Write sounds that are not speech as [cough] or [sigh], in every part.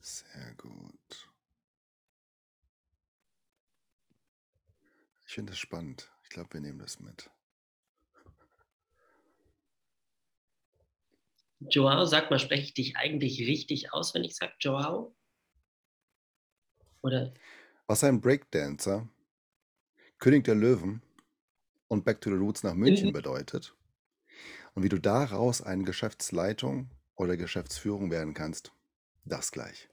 Sehr gut. Ich finde es spannend. Ich glaube, wir nehmen das mit. Joao, sag mal, spreche ich dich eigentlich richtig aus, wenn ich sage Joao? Oder? Was ein Breakdancer, König der Löwen und Back to the Roots nach München In, bedeutet und wie du daraus eine Geschäftsleitung oder Geschäftsführung werden kannst, das gleich.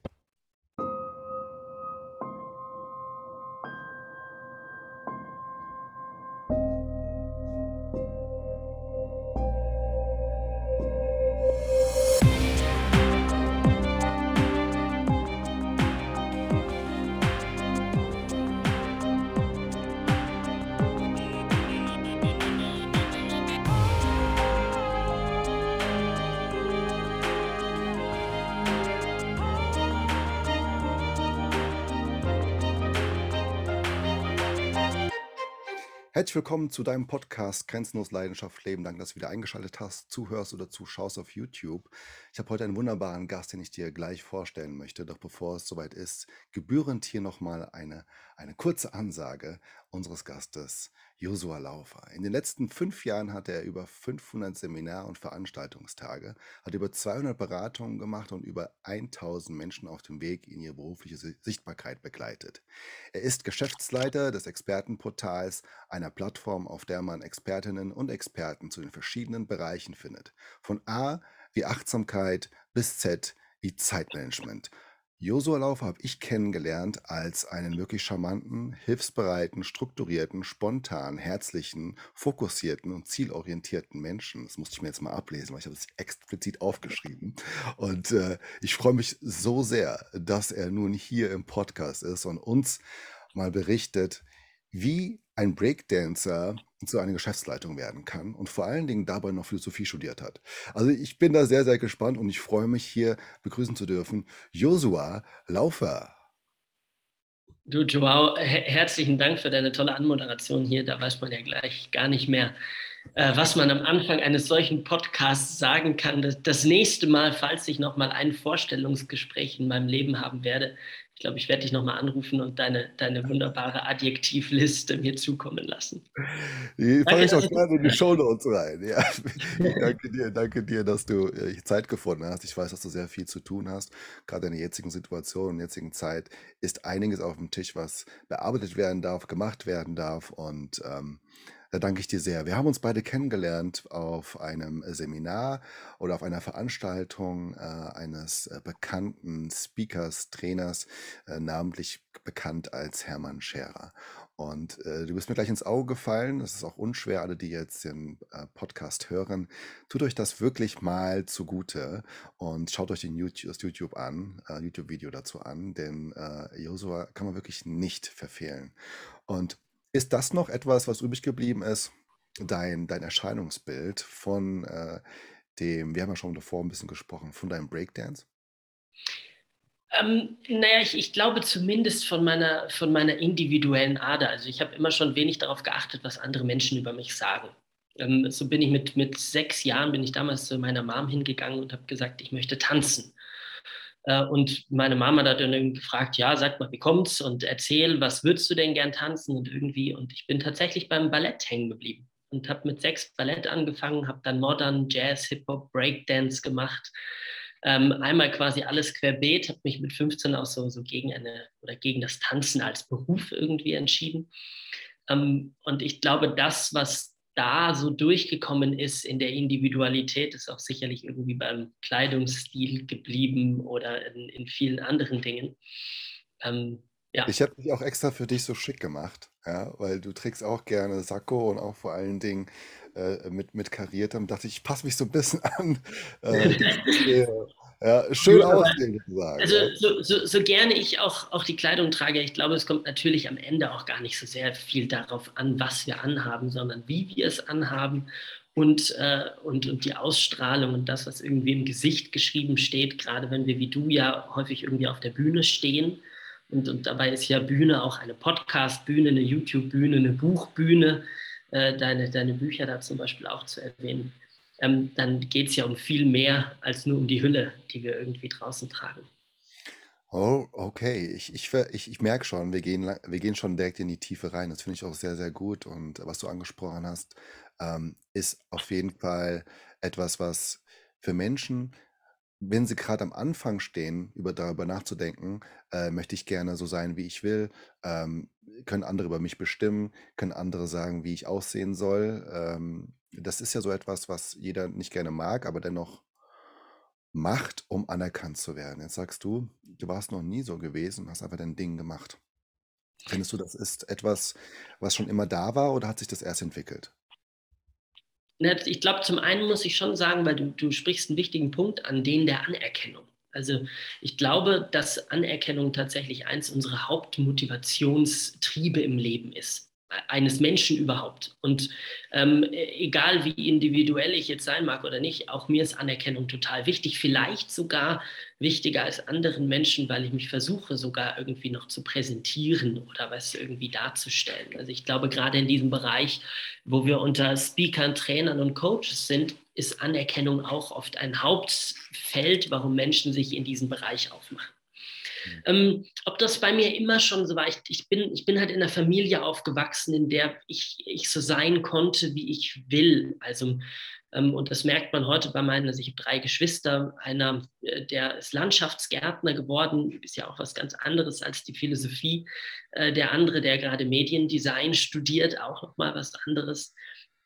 Herzlich willkommen zu deinem Podcast Grenzenlos Leidenschaft Leben. Danke, dass du wieder eingeschaltet hast, zuhörst oder zuschaust auf YouTube. Ich habe heute einen wunderbaren Gast, den ich dir gleich vorstellen möchte. Doch bevor es soweit ist, gebührend hier nochmal eine, eine kurze Ansage unseres Gastes, Josua Laufer. In den letzten fünf Jahren hatte er über 500 Seminar- und Veranstaltungstage, hat über 200 Beratungen gemacht und über 1000 Menschen auf dem Weg in ihre berufliche Sichtbarkeit begleitet. Er ist Geschäftsleiter des Expertenportals, einer Plattform, auf der man Expertinnen und Experten zu den verschiedenen Bereichen findet. Von A wie Achtsamkeit bis Z wie Zeitmanagement. Josua Laufer habe ich kennengelernt als einen wirklich charmanten, hilfsbereiten, strukturierten, spontan, herzlichen, fokussierten und zielorientierten Menschen. Das musste ich mir jetzt mal ablesen, weil ich habe es explizit aufgeschrieben. Und äh, ich freue mich so sehr, dass er nun hier im Podcast ist und uns mal berichtet, wie ein Breakdancer zu einer Geschäftsleitung werden kann und vor allen Dingen dabei noch Philosophie studiert hat. Also ich bin da sehr, sehr gespannt und ich freue mich hier begrüßen zu dürfen Josua Laufer. Du, Joao, herzlichen Dank für deine tolle Anmoderation hier. Da weiß man ja gleich gar nicht mehr, äh, was man am Anfang eines solchen Podcasts sagen kann. Das, das nächste Mal, falls ich noch mal ein Vorstellungsgespräch in meinem Leben haben werde, ich glaube, ich werde dich nochmal anrufen und deine, deine wunderbare Adjektivliste mir zukommen lassen. Die fange ich auch gerne in die Show Notes rein. Ja. [laughs] danke dir, danke dir, dass du äh, Zeit gefunden hast. Ich weiß, dass du sehr viel zu tun hast. Gerade in der jetzigen Situation, in der jetzigen Zeit ist einiges auf dem Tisch, was bearbeitet werden darf, gemacht werden darf. Und ähm, da danke ich dir sehr. Wir haben uns beide kennengelernt auf einem Seminar oder auf einer Veranstaltung äh, eines äh, bekannten Speakers, Trainers, äh, namentlich bekannt als Hermann Scherer. Und äh, du bist mir gleich ins Auge gefallen. Das ist auch unschwer, alle, die jetzt den äh, Podcast hören. Tut euch das wirklich mal zugute und schaut euch den YouTube, das YouTube an, äh, YouTube-Video dazu an, denn äh, Josua kann man wirklich nicht verfehlen. Und ist das noch etwas, was übrig geblieben ist? Dein, dein Erscheinungsbild von äh, dem, wir haben ja schon davor ein bisschen gesprochen, von deinem Breakdance? Ähm, naja, ich, ich glaube zumindest von meiner, von meiner individuellen Ader. Also ich habe immer schon wenig darauf geachtet, was andere Menschen über mich sagen. Ähm, so bin ich mit, mit sechs Jahren, bin ich damals zu meiner Mom hingegangen und habe gesagt, ich möchte tanzen. Äh, und meine Mama hat dann gefragt, ja, sag mal, wie kommt's und erzähl, was würdest du denn gern tanzen und irgendwie. Und ich bin tatsächlich beim Ballett hängen geblieben und habe mit sechs Ballett angefangen, habe dann Modern, Jazz, Hip-Hop, Breakdance gemacht. Ähm, einmal quasi alles querbeet, habe mich mit 15 auch so, so gegen eine oder gegen das Tanzen als Beruf irgendwie entschieden. Ähm, und ich glaube, das, was da so durchgekommen ist in der Individualität, ist auch sicherlich irgendwie beim Kleidungsstil geblieben oder in, in vielen anderen Dingen. Ähm, ja. Ich habe mich auch extra für dich so schick gemacht, ja, weil du trägst auch gerne Sakko und auch vor allen Dingen äh, mit, mit kariertem. Dachte ich, ich passe mich so ein bisschen an. Äh, [laughs] ja, schön aussehen, sozusagen. Also so, so, so, gerne ich auch, auch die Kleidung trage, ich glaube, es kommt natürlich am Ende auch gar nicht so sehr viel darauf an, was wir anhaben, sondern wie wir es anhaben und, äh, und, und die Ausstrahlung und das, was irgendwie im Gesicht geschrieben steht, gerade wenn wir wie du ja häufig irgendwie auf der Bühne stehen. Und, und dabei ist ja Bühne auch eine Podcast-Bühne, eine YouTube-Bühne, eine Buchbühne äh, deine, deine Bücher da zum Beispiel auch zu erwähnen, ähm, dann geht es ja um viel mehr als nur um die Hülle, die wir irgendwie draußen tragen. Oh, okay. Ich, ich, ich, ich merke schon, wir gehen, wir gehen schon direkt in die Tiefe rein. Das finde ich auch sehr, sehr gut. Und was du angesprochen hast, ähm, ist auf jeden Fall etwas, was für Menschen, wenn sie gerade am Anfang stehen, über darüber nachzudenken, äh, möchte ich gerne so sein, wie ich will, ähm, können andere über mich bestimmen, können andere sagen, wie ich aussehen soll. Ähm, das ist ja so etwas, was jeder nicht gerne mag, aber dennoch macht, um anerkannt zu werden. Jetzt sagst du, du warst noch nie so gewesen, hast einfach dein Ding gemacht. Findest du, das ist etwas, was schon immer da war oder hat sich das erst entwickelt? Ne, Ich glaube, zum einen muss ich schon sagen, weil du, du sprichst einen wichtigen Punkt an, den der Anerkennung. Also ich glaube, dass Anerkennung tatsächlich eins unserer Hauptmotivationstriebe im Leben ist eines Menschen überhaupt. Und ähm, egal wie individuell ich jetzt sein mag oder nicht, auch mir ist Anerkennung total wichtig. Vielleicht sogar wichtiger als anderen Menschen, weil ich mich versuche sogar irgendwie noch zu präsentieren oder was irgendwie darzustellen. Also ich glaube, gerade in diesem Bereich, wo wir unter Speakern, Trainern und Coaches sind, ist Anerkennung auch oft ein Hauptfeld, warum Menschen sich in diesen Bereich aufmachen. Mhm. Ähm, ob das bei mir immer schon so war, ich, ich, bin, ich bin halt in einer Familie aufgewachsen, in der ich, ich so sein konnte, wie ich will. Also, ähm, und das merkt man heute bei meinen, also ich habe drei Geschwister, einer, äh, der ist Landschaftsgärtner geworden, ist ja auch was ganz anderes als die Philosophie. Äh, der andere, der gerade Mediendesign studiert, auch nochmal was anderes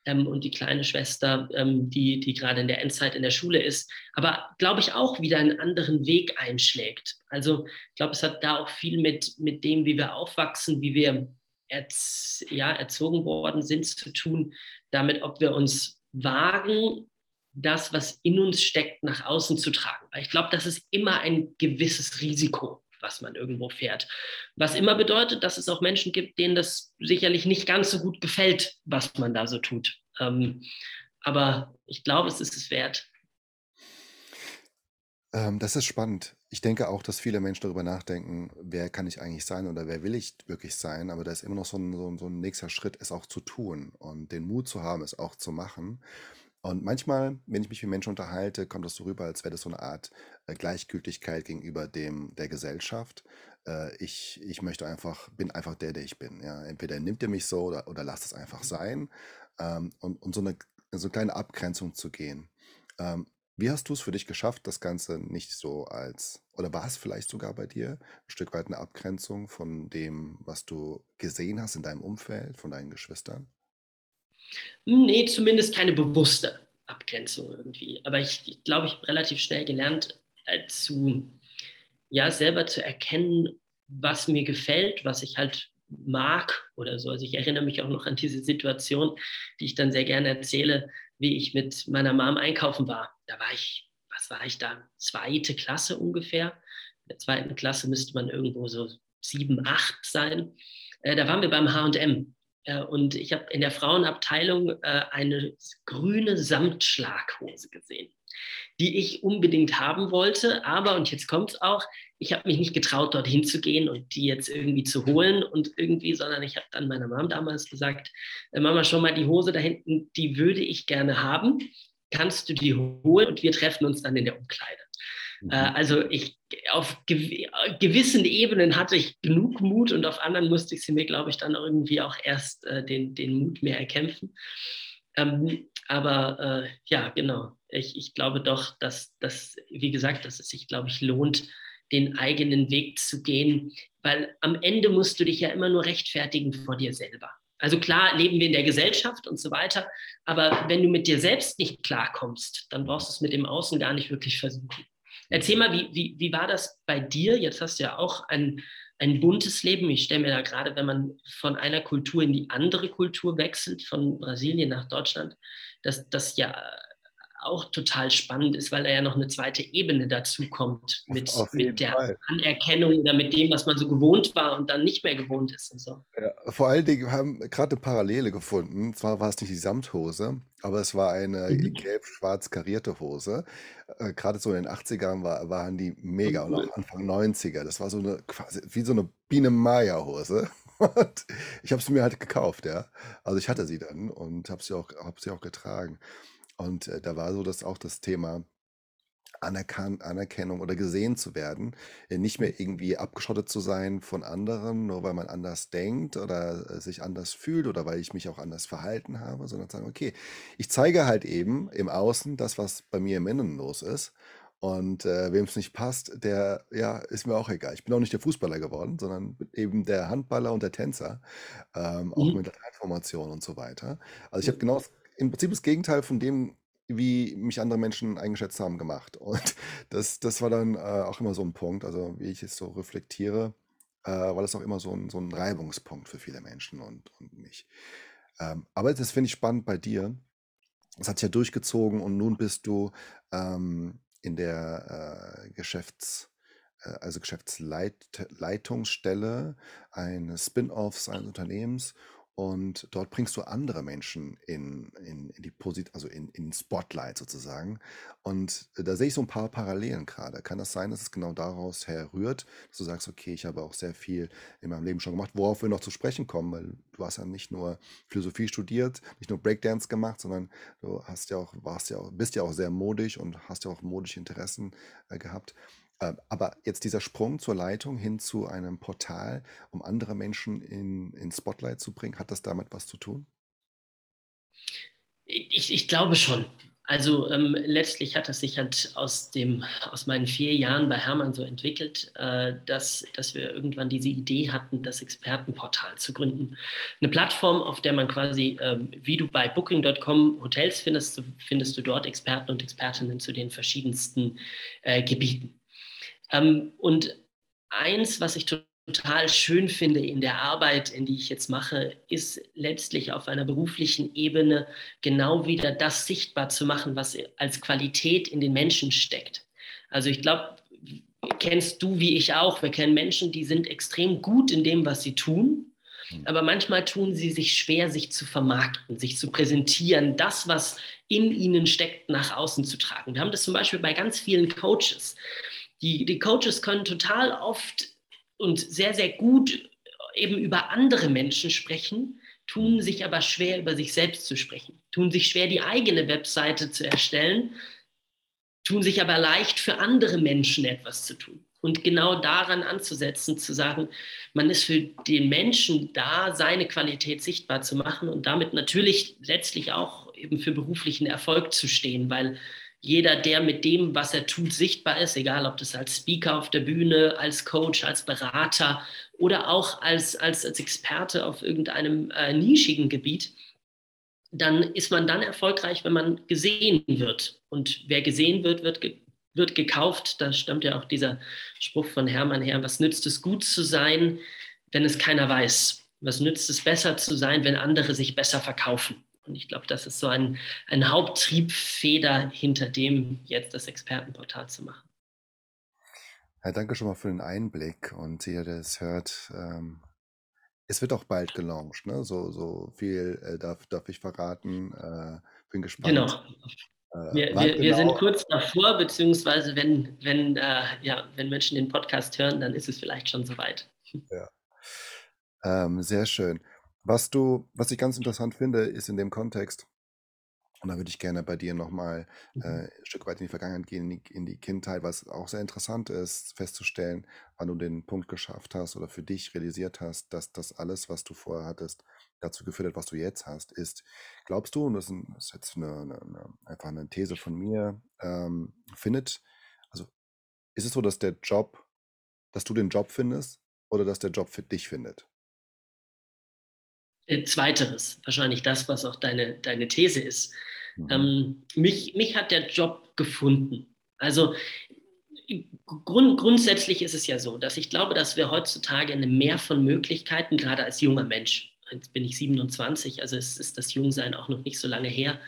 ähm, und die kleine Schwester, ähm, die, die gerade in der Endzeit in der Schule ist, aber glaube ich auch wieder einen anderen Weg einschlägt. Also ich glaube, es hat da auch viel mit, mit dem, wie wir aufwachsen, wie wir erz, ja, erzogen worden sind, zu tun, damit, ob wir uns wagen, das, was in uns steckt, nach außen zu tragen. Weil ich glaube, das ist immer ein gewisses Risiko was man irgendwo fährt. Was immer bedeutet, dass es auch Menschen gibt, denen das sicherlich nicht ganz so gut gefällt, was man da so tut. Ähm, aber ich glaube, es ist es wert. Ähm, das ist spannend. Ich denke auch, dass viele Menschen darüber nachdenken, wer kann ich eigentlich sein oder wer will ich wirklich sein. Aber da ist immer noch so ein, so ein, so ein nächster Schritt, es auch zu tun und den Mut zu haben, es auch zu machen. Und manchmal, wenn ich mich mit Menschen unterhalte, kommt das so rüber, als wäre das so eine Art äh, Gleichgültigkeit gegenüber dem der Gesellschaft. Äh, ich, ich möchte einfach, bin einfach der, der ich bin. Ja? Entweder nimmt ihr mich so oder, oder lasst es einfach sein. Ähm, und, und so eine, so eine kleine Abgrenzung zu gehen. Ähm, wie hast du es für dich geschafft, das Ganze nicht so als, oder war es vielleicht sogar bei dir ein Stück weit eine Abgrenzung von dem, was du gesehen hast in deinem Umfeld, von deinen Geschwistern? Nee, zumindest keine bewusste Abgrenzung irgendwie. Aber ich, glaube, ich habe relativ schnell gelernt, äh, zu, ja, selber zu erkennen, was mir gefällt, was ich halt mag oder so. Also ich erinnere mich auch noch an diese Situation, die ich dann sehr gerne erzähle, wie ich mit meiner Mom einkaufen war. Da war ich, was war ich da? Zweite Klasse ungefähr. In der zweiten Klasse müsste man irgendwo so sieben, acht sein. Äh, da waren wir beim HM und ich habe in der Frauenabteilung äh, eine grüne Samtschlaghose gesehen, die ich unbedingt haben wollte. Aber, und jetzt kommt es auch, ich habe mich nicht getraut, dorthin zu gehen und die jetzt irgendwie zu holen und irgendwie, sondern ich habe dann meiner Mom damals gesagt, äh, Mama, schon mal die Hose da hinten, die würde ich gerne haben. Kannst du die holen und wir treffen uns dann in der Umkleide. Mhm. Äh, also ich auf gewissen Ebenen hatte ich genug Mut und auf anderen musste ich sie mir, glaube ich, dann irgendwie auch erst äh, den, den Mut mehr erkämpfen. Ähm, aber äh, ja, genau. Ich, ich glaube doch, dass das, wie gesagt, dass es sich, glaube ich, lohnt, den eigenen Weg zu gehen, weil am Ende musst du dich ja immer nur rechtfertigen vor dir selber. Also klar leben wir in der Gesellschaft und so weiter, aber wenn du mit dir selbst nicht klarkommst, dann brauchst du es mit dem Außen gar nicht wirklich versuchen. Erzähl mal, wie, wie, wie war das bei dir? Jetzt hast du ja auch ein, ein buntes Leben. Ich stelle mir da gerade, wenn man von einer Kultur in die andere Kultur wechselt, von Brasilien nach Deutschland, dass das ja auch total spannend ist, weil da ja noch eine zweite Ebene dazu kommt mit, mit der Fall. Anerkennung oder mit dem, was man so gewohnt war und dann nicht mehr gewohnt ist und so. Ja, vor allen Dingen haben wir gerade eine Parallele gefunden. Zwar war es nicht die Samthose, aber es war eine mhm. gelb-schwarz karierte Hose. Äh, gerade so in den 80ern war, waren die mega cool. und auch Anfang 90er. Das war so eine quasi wie so eine Biene Maya Hose. [laughs] Und ich habe sie mir halt gekauft, ja. Also, ich hatte sie dann und habe sie auch habe sie auch getragen. Und, äh, da war so das auch das Thema Anerkan Anerkennung oder gesehen zu werden, äh, nicht mehr irgendwie abgeschottet zu sein von anderen, nur weil man anders denkt oder, äh, sich anders fühlt oder weil ich mich auch anders verhalten habe, sondern zu sagen: „Okay, ich zeige halt eben im Außen das, was bei mir im Innen los ist und, äh, es nicht passt, der ja, ist mir auch egal.“ Ich bin auch nicht der Fußballer geworden, sondern eben der Handballer und der Tänzer, ähm, auch Mhm. mit der Transformation und so weiter. Also, ich habe genau das im Prinzip das Gegenteil von dem wie mich andere Menschen eingeschätzt haben, gemacht. Und [laughs] das das war dann, äh, auch immer so ein Punkt, also, wie ich es so reflektiere, äh, war das auch immer so ein so 'n Reibungspunkt für viele Menschen und und mich. Ähm, aber das finde ich spannend bei dir. Das hat sich ja durchgezogen und nun bist du, ähm, in der, äh, Geschäfts äh, also Geschäftsleit Leitungsstelle eines Spin-offs eines Unternehmens und dort bringst du andere Menschen in in in die Posit also in in Spotlight sozusagen. Und äh, da sehe ich so ein paar Parallelen gerade. Kann das sein, dass es genau daraus herrührt, dass du sagst: „Okay, ich habe auch sehr viel in meinem Leben schon gemacht“, worauf wir noch zu sprechen kommen, weil du hast ja nicht nur Philosophie studiert, nicht nur Breakdance gemacht, sondern du hast ja auch warst ja auch bist ja auch sehr modisch und hast ja auch modische Interessen, äh, gehabt. Ähm, aber jetzt dieser Sprung zur Leitung hin zu einem Portal, um andere Menschen in in Spotlight zu bringen, hat das damit was zu tun? Ich, ich glaube schon. Also ähm, letztlich hat es sich halt aus, dem, aus meinen vier Jahren bei Hermann so entwickelt, äh, dass, dass wir irgendwann diese Idee hatten, das Expertenportal zu gründen. Eine Plattform, auf der man quasi, ähm, wie du bei Booking.com Hotels findest, findest du dort Experten und Expertinnen zu den verschiedensten äh, Gebieten. Ähm, und eins, was ich total schön finde in der Arbeit, in die ich jetzt mache, ist letztlich auf einer beruflichen Ebene genau wieder das sichtbar zu machen, was als Qualität in den Menschen steckt. Also ich glaube, kennst du wie ich auch, wir kennen Menschen, die sind extrem gut in dem, was sie tun, hm. aber manchmal tun sie sich schwer, sich zu vermarkten, sich zu präsentieren, das, was in ihnen steckt, nach außen zu tragen. Wir haben das zum Beispiel bei ganz vielen Coaches. Die, die Coaches können total oft und sehr, sehr gut eben über andere Menschen sprechen, tun sich aber schwer, über sich selbst zu sprechen, tun sich schwer, die eigene Webseite zu erstellen, tun sich aber leicht für andere Menschen etwas zu tun. Und genau daran anzusetzen, zu sagen, man ist für den Menschen da, seine Qualität sichtbar zu machen und damit natürlich letztlich auch eben für beruflichen Erfolg zu stehen, weil jeder, der mit dem, was er tut, sichtbar ist, egal ob das als Speaker auf der Bühne, als Coach, als Berater oder auch als, als, als Experte auf irgendeinem äh, nischigen Gebiet, dann ist man dann erfolgreich, wenn man gesehen wird. Und wer gesehen wird, wird, ge wird gekauft. Da stammt ja auch dieser Spruch von Hermann her, was nützt es gut zu sein, wenn es keiner weiß? Was nützt es besser zu sein, wenn andere sich besser verkaufen? Und ich glaube, das ist so ein, ein Haupttriebfeder hinter dem, jetzt das Expertenportal zu machen. Ja, danke schon mal für den Einblick und jeder, der es hört, ähm, es wird auch bald gelauncht, ne? So, so viel äh, darf, darf ich verraten. Äh, bin gespannt. Genau. Äh, wir, wir, genau? wir, sind kurz davor, beziehungsweise wenn, wenn, äh, ja, wenn Menschen den Podcast hören, dann ist es vielleicht schon soweit. Ja. Ähm, sehr schön. Was du, was ich ganz interessant finde, ist in dem Kontext, und da würde ich gerne bei dir nochmal äh, mhm. ein Stück weit in die Vergangenheit gehen, in die, in die Kindheit, was auch sehr interessant ist, festzustellen, wann du den Punkt geschafft hast oder für dich realisiert hast, dass das alles, was du vorher hattest, dazu geführt hat, was du jetzt hast, ist. Glaubst du, und das ist jetzt eine, eine, eine, einfach eine These von mir, ähm, findet, also ist es so, dass der Job, dass du den Job findest oder dass der Job für dich findet? Äh, zweiteres, wahrscheinlich das, was auch deine, deine These ist. Mhm. Ähm, mich, mich hat der Job gefunden. Also grund, grundsätzlich ist es ja so, dass ich glaube, dass wir heutzutage eine Mehr von Möglichkeiten, gerade als junger Mensch, jetzt bin ich 27, also es ist das Jungsein auch noch nicht so lange her,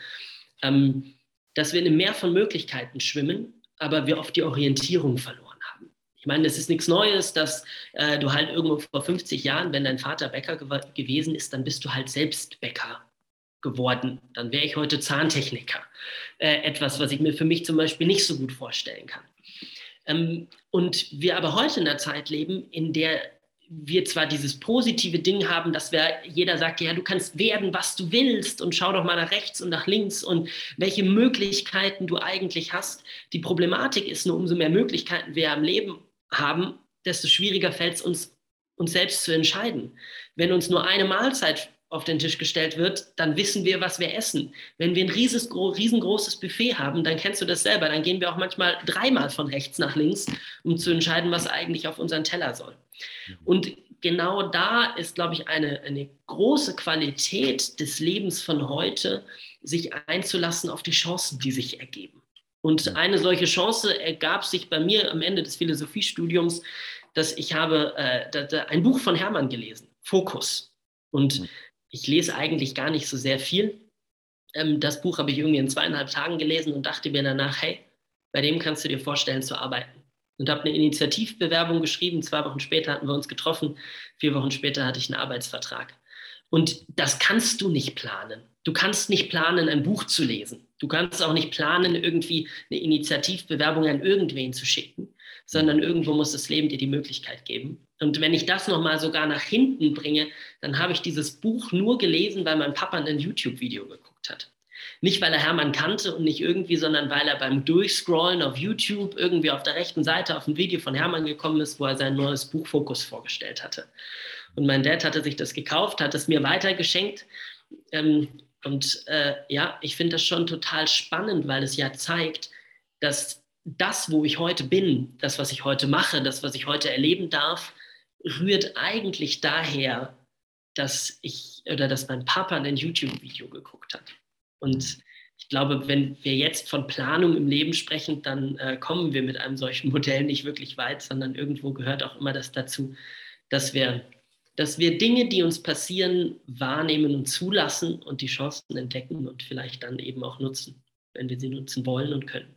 ähm, dass wir in einem Meer von Möglichkeiten schwimmen, aber wir oft die Orientierung verloren ich meine, es ist nichts Neues, dass äh, du halt irgendwo vor 50 Jahren, wenn dein Vater Bäcker gew gewesen ist, dann bist du halt selbst Bäcker geworden. Dann wäre ich heute Zahntechniker. Äh, etwas, was ich mir für mich zum Beispiel nicht so gut vorstellen kann. Ähm, und wir aber heute in einer Zeit leben, in der wir zwar dieses positive Ding haben, dass wir, jeder sagt, ja, du kannst werden, was du willst und schau doch mal nach rechts und nach links und welche Möglichkeiten du eigentlich hast. Die Problematik ist nur, umso mehr Möglichkeiten wir im Leben haben, desto schwieriger fällt es uns, uns selbst zu entscheiden. Wenn uns nur eine Mahlzeit auf den Tisch gestellt wird, dann wissen wir, was wir essen. Wenn wir ein riesengroßes Buffet haben, dann kennst du das selber, dann gehen wir auch manchmal dreimal von rechts nach links, um zu entscheiden, was eigentlich auf unseren Teller soll. Mhm. Und genau da ist, glaube ich, eine, eine große Qualität des Lebens von heute, sich einzulassen auf die Chancen, die sich ergeben. Und eine solche Chance ergab sich bei mir am Ende des Philosophiestudiums, dass ich habe äh, ein Buch von Hermann gelesen, Fokus. Und mhm. ich lese eigentlich gar nicht so sehr viel. Ähm, das Buch habe ich irgendwie in zweieinhalb Tagen gelesen und dachte mir danach, hey, bei dem kannst du dir vorstellen zu arbeiten. Und habe eine Initiativbewerbung geschrieben. Zwei Wochen später hatten wir uns getroffen. Vier Wochen später hatte ich einen Arbeitsvertrag. Und das kannst du nicht planen. Du kannst nicht planen, ein Buch zu lesen. Du kannst auch nicht planen, irgendwie eine Initiativbewerbung an irgendwen zu schicken, sondern irgendwo muss das Leben dir die Möglichkeit geben. Und wenn ich das nochmal sogar nach hinten bringe, dann habe ich dieses Buch nur gelesen, weil mein Papa ein YouTube-Video geguckt hat. Nicht, weil er Hermann kannte und nicht irgendwie, sondern weil er beim Durchscrollen auf YouTube irgendwie auf der rechten Seite auf ein Video von Hermann gekommen ist, wo er sein neues Buch Fokus vorgestellt hatte. Und mein Dad hatte sich das gekauft, hat es mir weitergeschenkt. Ähm, und äh, ja, ich finde das schon total spannend, weil es ja zeigt, dass das, wo ich heute bin, das, was ich heute mache, das, was ich heute erleben darf, rührt eigentlich daher, dass ich oder dass mein Papa ein YouTube-Video geguckt hat. Und ich glaube, wenn wir jetzt von Planung im Leben sprechen, dann äh, kommen wir mit einem solchen Modell nicht wirklich weit, sondern irgendwo gehört auch immer das dazu, dass wir, dass wir Dinge, die uns passieren, wahrnehmen und zulassen und die Chancen entdecken und vielleicht dann eben auch nutzen, wenn wir sie nutzen wollen und können.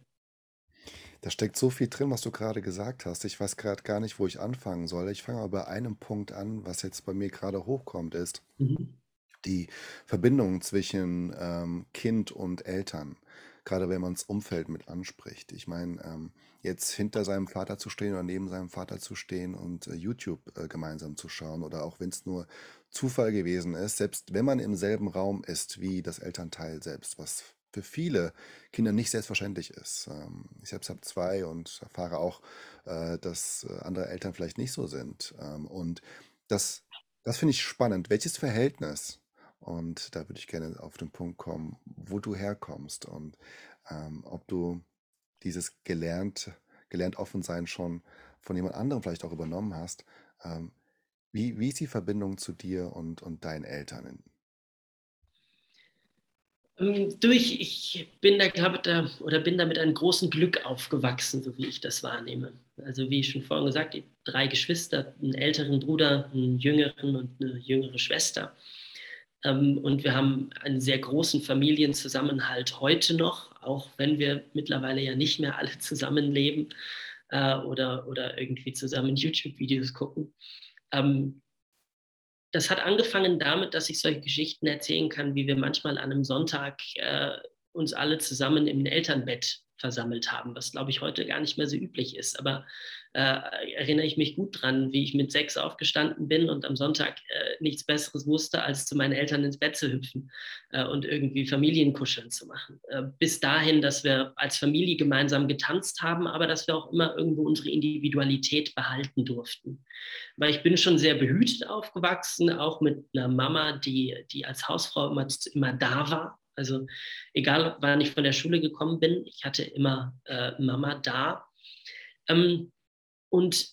Da steckt so viel drin, was du gerade gesagt hast. Ich weiß gerade gar nicht, wo ich anfangen soll. Ich fange aber bei einem Punkt an, was jetzt bei mir gerade hochkommt, ist Mhm. die Verbindung zwischen ähm, Kind und Eltern. Gerade wenn man das Umfeld mit anspricht. Ich meine, ähm, jetzt hinter seinem Vater zu stehen oder neben seinem Vater zu stehen und äh, YouTube äh, gemeinsam zu schauen oder auch wenn es nur Zufall gewesen ist, selbst wenn man im selben Raum ist wie das Elternteil selbst, was für viele Kinder nicht selbstverständlich ist. Ähm, ich selbst habe zwei und erfahre auch, äh, dass äh, andere Eltern vielleicht nicht so sind. Ähm, und das, das finde ich spannend. Welches Verhältnis? Und da würde ich gerne auf den Punkt kommen, wo du herkommst und ähm, ob du dieses gelernt, gelernt Offensein schon von jemand anderem vielleicht auch übernommen hast. wie, wie ist die Verbindung zu dir und, und deinen Eltern? Ähm, durch, ich bin da, glaube da, oder bin da mit einem großen Glück aufgewachsen, so wie ich das wahrnehme. Also wie ich schon vorhin gesagt, drei Geschwister, einen älteren Bruder, einen jüngeren und eine jüngere Schwester. Ähm, und wir haben einen sehr großen Familienzusammenhalt heute noch, auch wenn wir mittlerweile ja nicht mehr alle [laughs] zusammenleben äh, oder, oder irgendwie zusammen YouTube-Videos gucken. Ähm, das hat angefangen damit, dass ich solche Geschichten erzählen kann, wie wir manchmal an einem Sonntag äh, uns alle zusammen im Elternbett versammelt haben, was glaube ich heute gar nicht mehr so üblich ist. Aber äh, erinnere ich mich gut dran, wie ich mit sechs aufgestanden bin und am Sonntag äh, nichts Besseres wusste, als zu meinen Eltern ins Bett zu hüpfen äh, und irgendwie Familienkuscheln zu machen. Äh, bis dahin, dass wir als Familie gemeinsam getanzt haben, aber dass wir auch immer irgendwo unsere Individualität behalten durften. Weil ich bin schon sehr behütet aufgewachsen, auch mit einer Mama, die, die als Hausfrau immer, immer da war. Also egal, wann ich von der Schule gekommen bin, ich hatte immer äh, Mama da. Ähm, und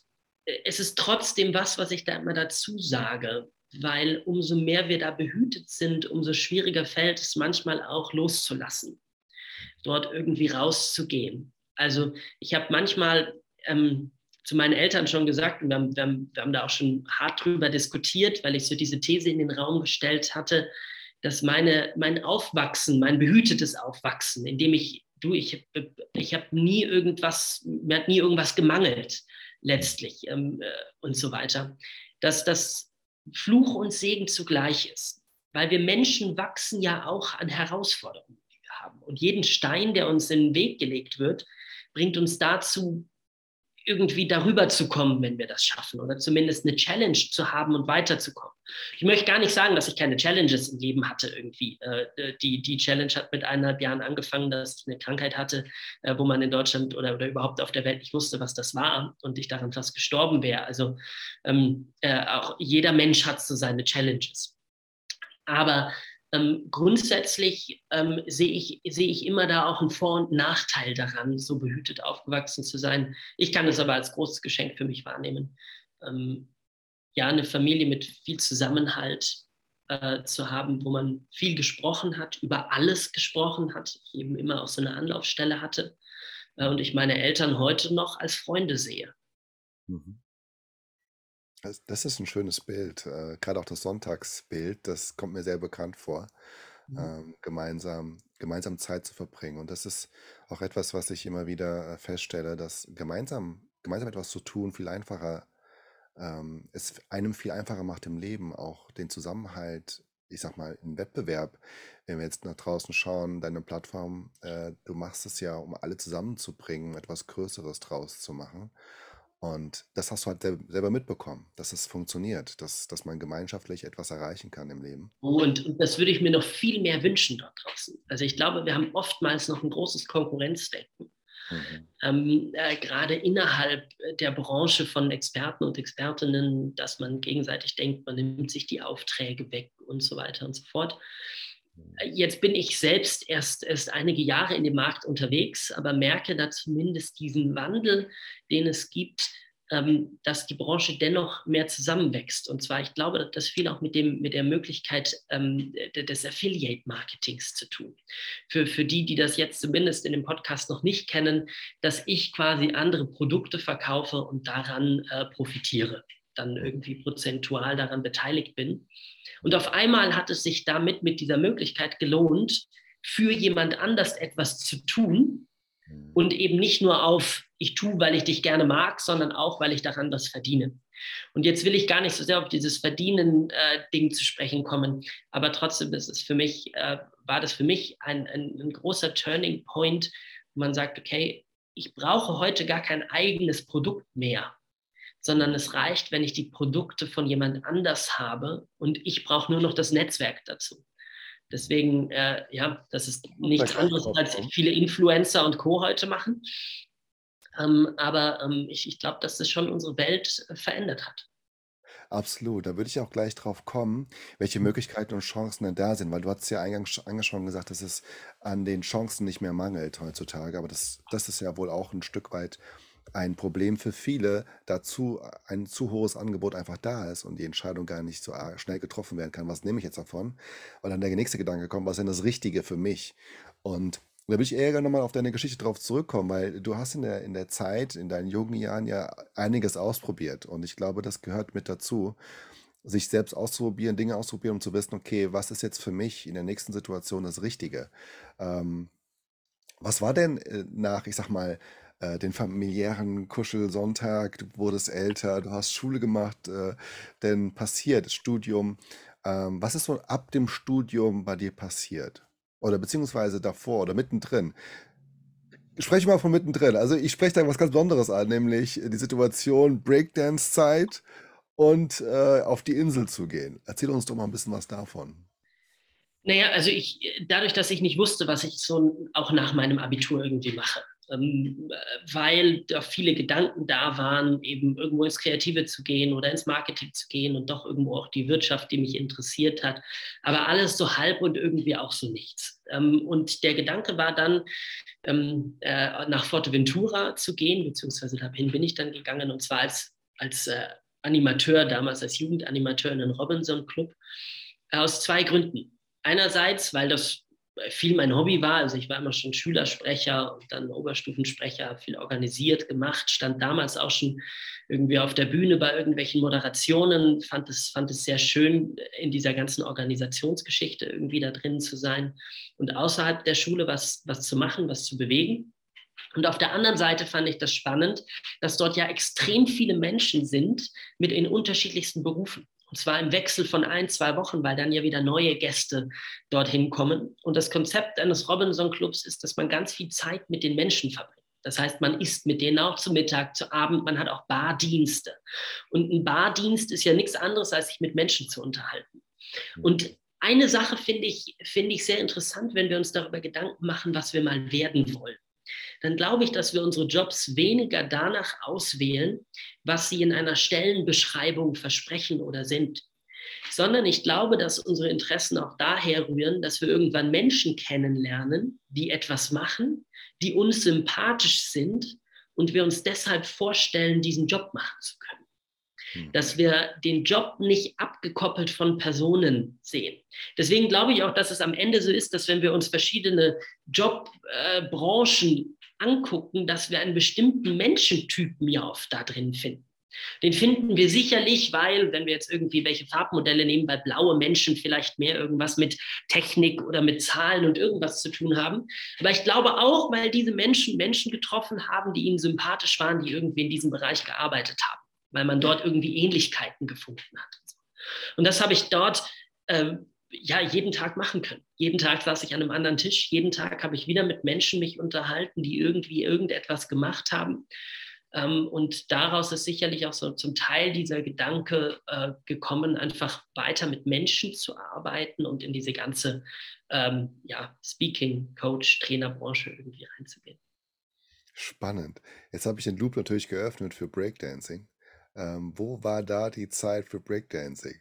äh, es ist trotzdem was, was ich da immer dazu sage, weil umso mehr wir da behütet sind, umso schwieriger fällt es manchmal auch loszulassen, dort irgendwie rauszugehen. Also ich habe manchmal ähm, zu meinen Eltern schon gesagt, und wir haben, wir, haben, wir haben da auch schon hart drüber diskutiert, weil ich so diese These in den Raum gestellt hatte, dass meine, mein Aufwachsen, mein behütetes Aufwachsen, in dem ich, du, ich, ich habe nie irgendwas, mir hat nie irgendwas gemangelt letztlich ähm, äh, und so weiter, dass das Fluch und Segen zugleich ist. Weil wir Menschen wachsen ja auch an Herausforderungen, die wir haben. Und jeden Stein, der uns in den Weg gelegt wird, bringt uns dazu, irgendwie darüber zu kommen, wenn wir das schaffen oder zumindest eine Challenge zu haben und weiterzukommen. Ich möchte gar nicht sagen, dass ich keine Challenges im Leben hatte irgendwie. Äh, die, die Challenge hat mit eineinhalb Jahren angefangen, dass ich eine Krankheit hatte, äh, wo man in Deutschland oder, oder überhaupt auf der Welt nicht wusste, was das war und ich daran fast gestorben wäre. Also ähm, äh, auch jeder Mensch hat so seine Challenges. Aber ähm, grundsätzlich ähm, sehe ich, seh ich immer da auch einen Vor- und Nachteil daran, so behütet aufgewachsen zu sein. Ich kann es aber als großes Geschenk für mich wahrnehmen. Ähm, ja, eine Familie mit viel Zusammenhalt äh, zu haben, wo man viel gesprochen hat, über alles gesprochen hat, ich eben immer auch so eine Anlaufstelle hatte äh, und ich meine Eltern heute noch als Freunde sehe. Mhm. Das das ist ein schönes Bild, äh, grade auch das Sonntagsbild, das kommt mir sehr bekannt vor, Mhm. ähm, gemeinsam gemeinsam Zeit zu verbringen. Und das ist auch etwas, was ich immer wieder, äh, feststelle, dass gemeinsam gemeinsam etwas zu tun viel einfacher ähm, es einem viel einfacher macht im Leben, auch den Zusammenhalt, ich sage mal, im Wettbewerb. Wenn wir jetzt nach draußen schauen, deine Plattform, äh, du machst es ja, um alle zusammenzubringen, etwas Größeres draus zu machen. Und das hast du halt sel selber mitbekommen, dass es funktioniert, dass dass man gemeinschaftlich etwas erreichen kann im Leben. Und, und das würde ich mir noch viel mehr wünschen dort draußen. Also ich glaube, wir haben oftmals noch ein großes Konkurrenzdenken. Mhm. Ähm, äh, gerade innerhalb der Branche von Experten und Expertinnen, dass man gegenseitig denkt, man nimmt sich die Aufträge weg und so weiter und so fort. Jetzt bin ich selbst erst, erst einige Jahre in dem Markt unterwegs, aber merke da zumindest diesen Wandel, den es gibt, ähm, dass die Branche dennoch mehr zusammenwächst. Und zwar, ich glaube, das viel auch mit, dem, mit der Möglichkeit ähm, des Affiliate-Marketings zu tun. Für, für die, die das jetzt zumindest in dem Podcast noch nicht kennen, dass ich quasi andere Produkte verkaufe und daran äh, profitiere, dann irgendwie prozentual daran beteiligt bin. Und auf einmal hat es sich damit mit dieser Möglichkeit gelohnt, für jemand anders etwas zu tun Mhm. und eben nicht nur auf, ich tue, weil ich dich gerne mag, sondern auch, weil ich daran was verdiene. Und jetzt will ich gar nicht so sehr auf dieses Verdienen-Ding äh, zu sprechen kommen, aber trotzdem ist es für mich, äh, war das für mich ein, ein, ein großer Turning Point, wo man sagt, okay, ich brauche heute gar kein eigenes Produkt mehr, sondern es reicht, wenn ich die Produkte von jemand anders habe und ich brauche nur noch das Netzwerk dazu. Deswegen, äh, ja, das ist nichts anderes, als viele Influencer und Co. heute machen. Ähm, aber ähm, ich, ich glaube, dass das schon unsere Welt äh, verändert hat. Absolut, da würde ich auch gleich drauf kommen, welche Möglichkeiten und Chancen denn da sind, weil du hast ja eingangs eingangs schon gesagt, dass es an den Chancen nicht mehr mangelt heutzutage, aber das das ist ja wohl auch ein Stück weit ein Problem für viele, dazu ein zu hohes Angebot einfach da ist und die Entscheidung gar nicht so schnell getroffen werden kann: „Was nehme ich jetzt davon?“ Weil dann der nächste Gedanke kommt: „Was ist denn das Richtige für mich?“ Und da würde ich eher gerne noch auf deine Geschichte drauf zurückkommen, weil du hast in der in der Zeit, in deinen jungen Jahren ja einiges ausprobiert und ich glaube, das gehört mit dazu, sich selbst auszuprobieren, Dinge auszuprobieren, um zu wissen: „Okay, was ist jetzt für mich in der nächsten Situation das Richtige?“ Ähm, was war denn, äh, nach, ich sage mal, äh, den familiären Kuschelsonntag, du wurdest älter, du hast Schule gemacht, äh, denn passiert, Studium. Ähm, was ist so ab dem Studium bei dir passiert? Oder beziehungsweise davor oder mittendrin? Spreche mal von mittendrin. Also, ich spreche da was ganz Besonderes an, nämlich die Situation Breakdance-Zeit und, äh, auf die Insel zu gehen. Erzähl uns doch mal ein bisschen was davon. Naja, also ich, dadurch, dass ich nicht wusste, was ich so auch nach meinem Abitur irgendwie mache, weil da viele Gedanken da waren, eben irgendwo ins Kreative zu gehen oder ins Marketing zu gehen und doch irgendwo auch die Wirtschaft, die mich interessiert hat. Aber alles so halb und irgendwie auch so nichts. Ähm, und der Gedanke war dann, ähm, äh, nach Forteventura zu gehen, beziehungsweise dahin bin ich dann gegangen und zwar als, als äh, Animateur, damals als Jugendanimateur in den Robinson Club, aus zwei Gründen. Einerseits, weil das viel mein Hobby war. Also ich war immer schon Schülersprecher und dann Oberstufensprecher, viel organisiert gemacht, stand damals auch schon irgendwie auf der Bühne bei irgendwelchen Moderationen, fand es, fand es sehr schön, in dieser ganzen Organisationsgeschichte irgendwie da drin zu sein und außerhalb der Schule was, was zu machen, was zu bewegen. Und auf der anderen Seite fand ich das spannend, dass dort ja extrem viele Menschen sind mit in unterschiedlichsten Berufen. Und zwar im Wechsel von ein, zwei Wochen, weil dann ja wieder neue Gäste dorthin kommen. Und das Konzept eines Robinson Clubs ist, dass man ganz viel Zeit mit den Menschen verbringt. Das heißt, man isst mit denen auch zu Mittag, zu Abend, man hat auch Bardienste. Und ein Bardienst ist ja nichts anderes, als sich mit Menschen zu unterhalten. Mhm. Und eine Sache finde ich, finde ich sehr interessant, wenn wir uns darüber Gedanken machen, was wir mal werden wollen. Dann glaube ich, dass wir unsere Jobs weniger danach auswählen, was sie in einer Stellenbeschreibung versprechen oder sind, sondern ich glaube, dass unsere Interessen auch daher rühren, dass wir irgendwann Menschen kennenlernen, die etwas machen, die uns sympathisch sind und wir uns deshalb vorstellen, diesen Job machen zu können. Hm. Dass wir den Job nicht abgekoppelt von Personen sehen. Deswegen glaube ich auch, dass es am Ende so ist, dass wenn wir uns verschiedene Jobbranchen äh, angucken, dass wir einen bestimmten Menschentypen ja oft da drin finden. Den finden wir sicherlich, weil, wenn wir jetzt irgendwie welche Farbmodelle nehmen, weil blaue Menschen vielleicht mehr irgendwas mit Technik oder mit Zahlen und irgendwas zu tun haben. Aber ich glaube auch, weil diese Menschen Menschen getroffen haben, die ihnen sympathisch waren, die irgendwie in diesem Bereich gearbeitet haben, weil man dort irgendwie Ähnlichkeiten gefunden hat. Und das habe ich dort äh, ja jeden Tag machen können. Jeden Tag saß ich an einem anderen Tisch. Jeden Tag habe ich wieder mit Menschen mich unterhalten, die irgendwie irgendetwas gemacht haben. Ähm, und daraus ist sicherlich auch so zum Teil dieser Gedanke äh, gekommen, einfach weiter mit Menschen zu arbeiten und in diese ganze ähm, ja, Speaking, Coach, Trainerbranche irgendwie reinzugehen. Spannend. Jetzt habe ich den Loop natürlich geöffnet für Breakdancing. Ähm, wo war da die Zeit für Breakdancing?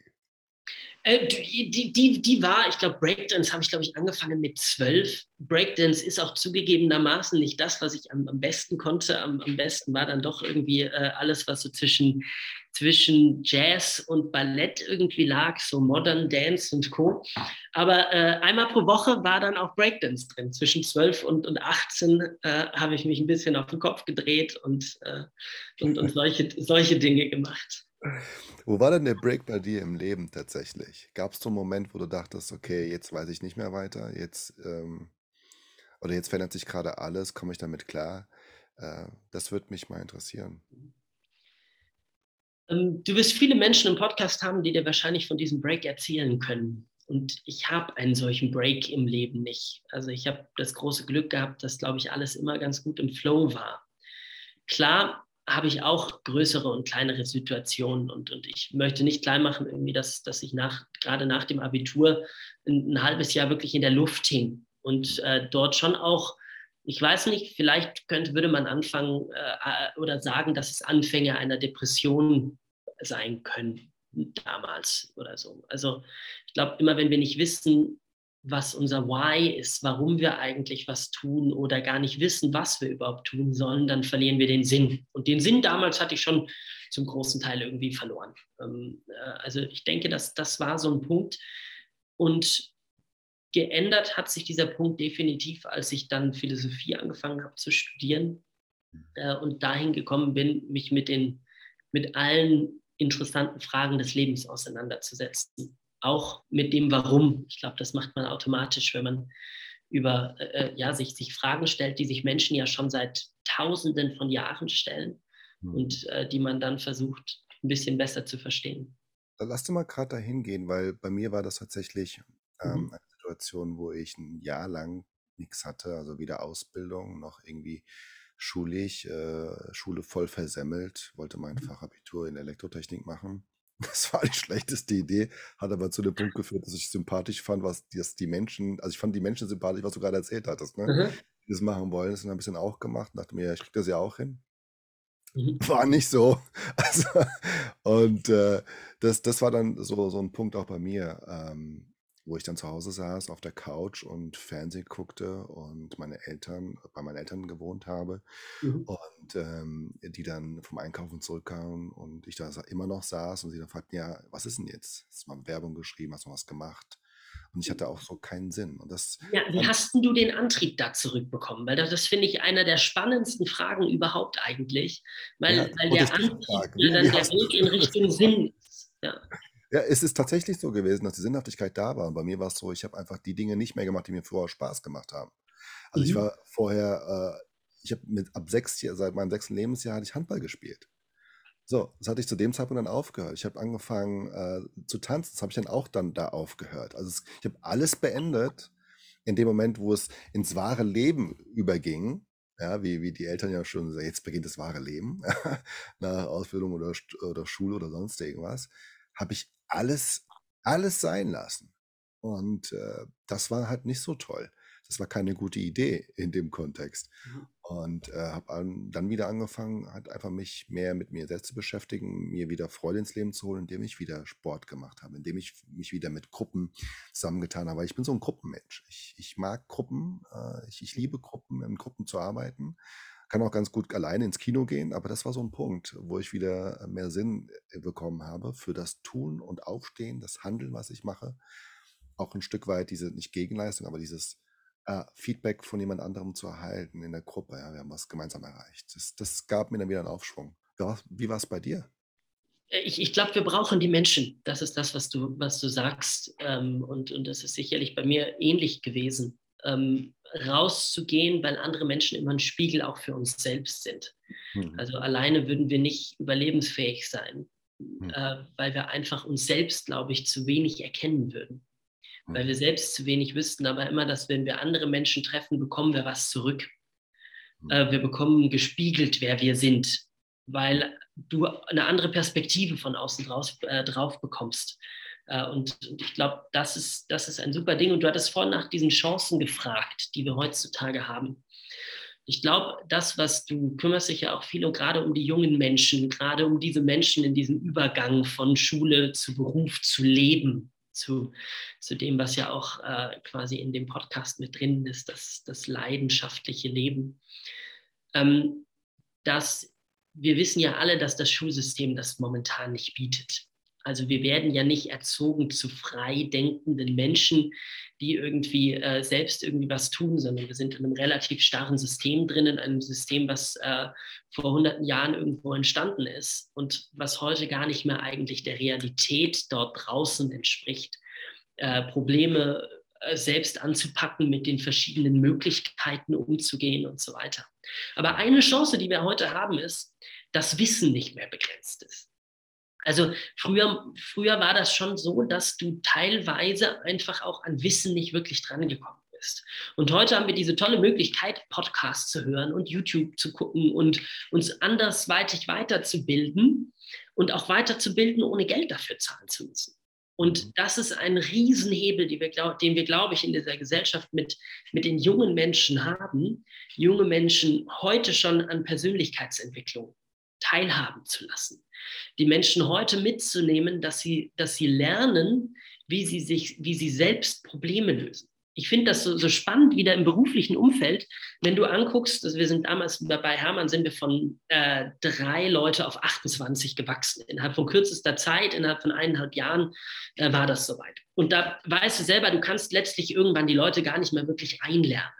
Äh, die, die, die war, ich glaube, Breakdance habe ich, glaube ich, angefangen mit zwölf. Breakdance ist auch zugegebenermaßen nicht das, was ich am, am besten konnte. Am, am, besten war dann doch irgendwie äh, alles, was so zwischen, zwischen Jazz und Ballett irgendwie lag, so Modern Dance und Co. Aber äh, einmal pro Woche war dann auch Breakdance drin. Zwischen zwölf und, und 18 äh, habe ich mich ein bisschen auf den Kopf gedreht und, äh, und, und solche, solche Dinge gemacht. Wo war denn der Break bei dir im Leben tatsächlich? Gab es so einen Moment, wo du dachtest, okay, jetzt weiß ich nicht mehr weiter, jetzt, ähm, oder jetzt verändert sich gerade alles, komme ich damit klar? Äh, das würde mich mal interessieren. Ähm, du wirst viele Menschen im Podcast haben, die dir wahrscheinlich von diesem Break erzählen können. Und ich habe einen solchen Break im Leben nicht. Also ich habe das große Glück gehabt, dass, glaube ich, alles immer ganz gut im Flow war. Klar habe ich auch größere und kleinere Situationen. Und, und ich möchte nicht klein machen, irgendwie, dass, dass ich nach, gerade nach dem Abitur ein, ein halbes Jahr wirklich in der Luft hing und äh, dort schon auch, ich weiß nicht, vielleicht könnte, würde man anfangen äh, oder sagen, dass es Anfänge einer Depression sein können damals oder so. Also ich glaube, immer wenn wir nicht wissen, was unser Why ist, warum wir eigentlich was tun oder gar nicht wissen, was wir überhaupt tun sollen, dann verlieren wir den Sinn. Und den Sinn damals hatte ich schon zum großen Teil irgendwie verloren. Ähm, äh, also ich denke, dass das war so ein Punkt. Und geändert hat sich dieser Punkt definitiv, als ich dann Philosophie angefangen habe zu studieren äh, und dahin gekommen bin, mich mit den mit allen interessanten Fragen des Lebens auseinanderzusetzen auch mit dem Warum. Ich glaube, das macht man automatisch, wenn man über äh, äh, ja, sich, sich Fragen stellt, die sich Menschen ja schon seit Tausenden von Jahren stellen mhm. und äh, die man dann versucht, ein bisschen besser zu verstehen. Lass du mal gerade dahin gehen, weil bei mir war das tatsächlich ähm, mhm. eine Situation, wo ich ein Jahr lang nichts hatte, also weder Ausbildung noch irgendwie schulisch, äh, Schule voll versemmelt, wollte mein mhm. Fachabitur in Elektrotechnik machen das war die schlechteste Idee, hat aber zu dem Punkt geführt, dass ich sympathisch fand, was dass die Menschen, also ich fand die Menschen sympathisch, was du gerade erzählt hattest, ne? Mhm. Die das machen wollen, das haben ein bisschen auch gemacht, dachte mir, ja, ich krieg das ja auch hin. Mhm. [laughs] War nicht so. [laughs] Also, und äh, das, das war dann so, so ein Punkt auch bei mir. Ähm, wo ich dann zu Hause saß auf der Couch und Fernsehen guckte und meine Eltern, bei meinen Eltern gewohnt habe Mhm. und ähm, die dann vom Einkaufen zurückkamen und ich da immer noch saß und sie dann fragten, ja, was ist denn jetzt? Hast du mal Werbung geschrieben, hast du was gemacht? Und ich hatte auch so keinen Sinn. Und das, Ja, wie hast du den Antrieb da zurückbekommen? Weil das, das finde ich einer der spannendsten Fragen überhaupt eigentlich, weil, ja, weil der Antrieb ja dann der Weg in Richtung Sinn ist. Ja. Ja, es ist tatsächlich so gewesen, dass die Sinnhaftigkeit da war. Und bei mir war es so, ich habe einfach die Dinge nicht mehr gemacht, die mir vorher Spaß gemacht haben. Also ich mhm. war vorher, äh, ich habe mit ab sechs, seit meinem sechsten Lebensjahr hatte ich Handball gespielt. So, das hatte ich zu dem Zeitpunkt dann aufgehört. Ich habe angefangen äh, zu tanzen, das habe ich dann auch dann da aufgehört. Also es, ich habe alles beendet in dem Moment, wo es ins wahre Leben überging. ja, wie wie die Eltern ja schon sagen: „Jetzt beginnt das wahre Leben“, [laughs] nach Ausbildung oder St oder Schule oder sonst irgendwas, habe ich alles alles sein lassen. Und, äh, das war halt nicht so toll. Das war keine gute Idee in dem Kontext. Mhm. Und, äh, habe an dann wieder angefangen, halt einfach mich mehr mit mir selbst zu beschäftigen, mir wieder Freude ins Leben zu holen, indem ich wieder Sport gemacht habe, indem ich mich wieder mit Gruppen zusammengetan habe. Ich bin so ein Gruppenmensch. Ich ich mag Gruppen, äh, ich ich liebe Gruppen, in Gruppen zu arbeiten. Kann auch ganz gut alleine ins Kino gehen, aber das war so ein Punkt, wo ich wieder mehr Sinn, äh, bekommen habe für das Tun und Aufstehen, das Handeln, was ich mache. Auch ein Stück weit diese nicht Gegenleistung, aber dieses äh, Feedback von jemand anderem zu erhalten in der Gruppe. Ja, wir haben was gemeinsam erreicht. Das, das gab mir dann wieder einen Aufschwung. Wie war es bei dir? Äh, ich, ich glaube, wir brauchen die Menschen. Das ist das, was du, was du sagst. Ähm, und, und das ist sicherlich bei mir ähnlich gewesen. Ähm, rauszugehen, weil andere Menschen immer ein Spiegel auch für uns selbst sind. Mhm. Also alleine würden wir nicht überlebensfähig sein, mhm. äh, weil wir einfach uns selbst, glaube ich, zu wenig erkennen würden weil wir selbst zu wenig wüssten, aber immer, dass wenn wir andere Menschen treffen, bekommen wir was zurück. Hm. Äh, wir bekommen gespiegelt, wer wir sind, weil du eine andere Perspektive von außen draus, äh, drauf bekommst. Äh, und, ich glaube, das ist, das ist ein super Ding. Und du hattest vorhin nach diesen Chancen gefragt, die wir heutzutage haben. Ich glaube, das, was du kümmerst dich ja auch viel und gerade um die jungen Menschen, gerade um diese Menschen in diesem Übergang von Schule zu Beruf zu leben, zu, zu dem, was ja auch äh, quasi in dem Podcast mit drin ist, das, das leidenschaftliche Leben. Ähm, dass wir wissen ja alle, dass das Schulsystem das momentan nicht bietet. Also wir werden ja nicht erzogen zu frei denkenden Menschen, die irgendwie äh, selbst irgendwie was tun, sondern wir sind in einem relativ starren System drin, in einem System, was äh, vor hunderten Jahren irgendwo entstanden ist und was heute gar nicht mehr eigentlich der Realität dort draußen entspricht. Äh, Probleme äh, selbst anzupacken, mit den verschiedenen Möglichkeiten umzugehen und so weiter. Aber eine Chance, die wir heute haben, ist, dass Wissen nicht mehr begrenzt ist. Also früher, früher war das schon so, dass du teilweise einfach auch an Wissen nicht wirklich drangekommen bist. Und heute haben wir diese tolle Möglichkeit, Podcasts zu hören und YouTube zu gucken und uns andersweitig weiterzubilden und auch weiterzubilden, ohne Geld dafür zahlen zu müssen. Und mhm. das ist ein Riesenhebel, den wir, glaub, den wir, glaube ich, in dieser Gesellschaft mit, mit den jungen Menschen haben, junge Menschen heute schon an Persönlichkeitsentwicklung teilhaben zu lassen. Die Menschen heute mitzunehmen, dass sie, dass sie lernen, wie sie, sich, wie sie selbst Probleme lösen. Ich finde das so, so, spannend wieder im beruflichen Umfeld, wenn du anguckst, also wir sind damals bei Hermann, sind wir von äh, drei Leute auf 28 gewachsen. Innerhalb von kürzester Zeit, innerhalb von eineinhalb Jahren äh, war das soweit. Und da weißt du selber, du kannst letztlich irgendwann die Leute gar nicht mehr wirklich einlernen.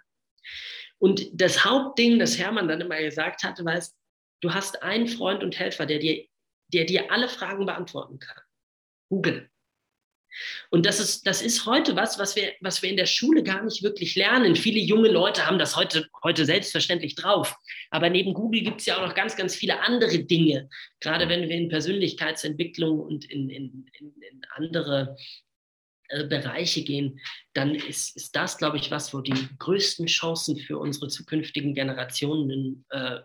Und das Hauptding, das Hermann dann immer gesagt hatte, war, es, Du hast einen Freund und Helfer, der dir, der dir alle Fragen beantworten kann. Google. Und das ist, das ist heute was, was wir, was wir in der Schule gar nicht wirklich lernen. Viele junge Leute haben das heute, heute selbstverständlich drauf. Aber neben Google gibt es ja auch noch ganz, ganz viele andere Dinge. Gerade wenn wir in Persönlichkeitsentwicklung und in, in, in, in andere äh, Bereiche gehen, dann ist, ist das, glaube ich, was, wo die größten Chancen für unsere zukünftigen Generationen äh,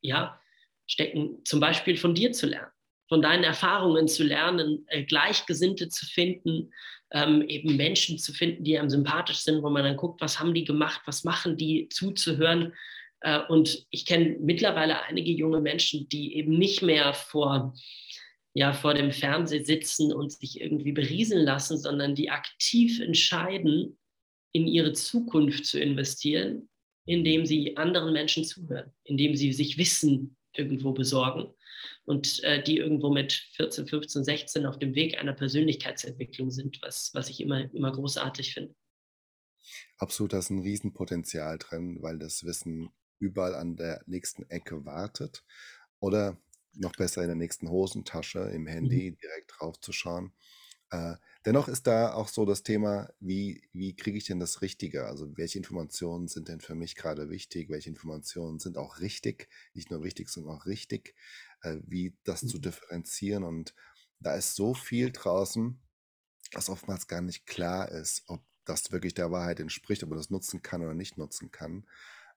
ja, stecken, zum Beispiel von dir zu lernen, von deinen Erfahrungen zu lernen, äh, Gleichgesinnte zu finden, ähm, eben Menschen zu finden, die einem sympathisch sind, wo man dann guckt, was haben die gemacht, was machen die, zuzuhören. Äh, und ich kenne mittlerweile einige junge Menschen, die eben nicht mehr vor, ja, vor dem Fernseher sitzen und sich irgendwie berieseln lassen, sondern die aktiv entscheiden, in ihre Zukunft zu investieren, indem sie anderen Menschen zuhören, indem sie sich Wissen irgendwo besorgen und äh, die irgendwo mit 14, 15, 16 auf dem Weg einer Persönlichkeitsentwicklung sind, was, was ich immer, immer großartig finde. Absolut, da ist ein Riesenpotenzial drin, weil das Wissen überall an der nächsten Ecke wartet oder noch besser in der nächsten Hosentasche im Handy mhm. direkt draufzuschauen. Äh, dennoch ist da auch so das Thema, wie, wie kriege ich denn das Richtige? Also welche Informationen sind denn für mich gerade wichtig? Welche Informationen sind auch richtig? Nicht nur wichtig, sondern auch richtig. Äh, wie das zu mhm. differenzieren. Und da ist so viel draußen, dass oftmals gar nicht klar ist, ob das wirklich der Wahrheit entspricht, ob man das nutzen kann oder nicht nutzen kann.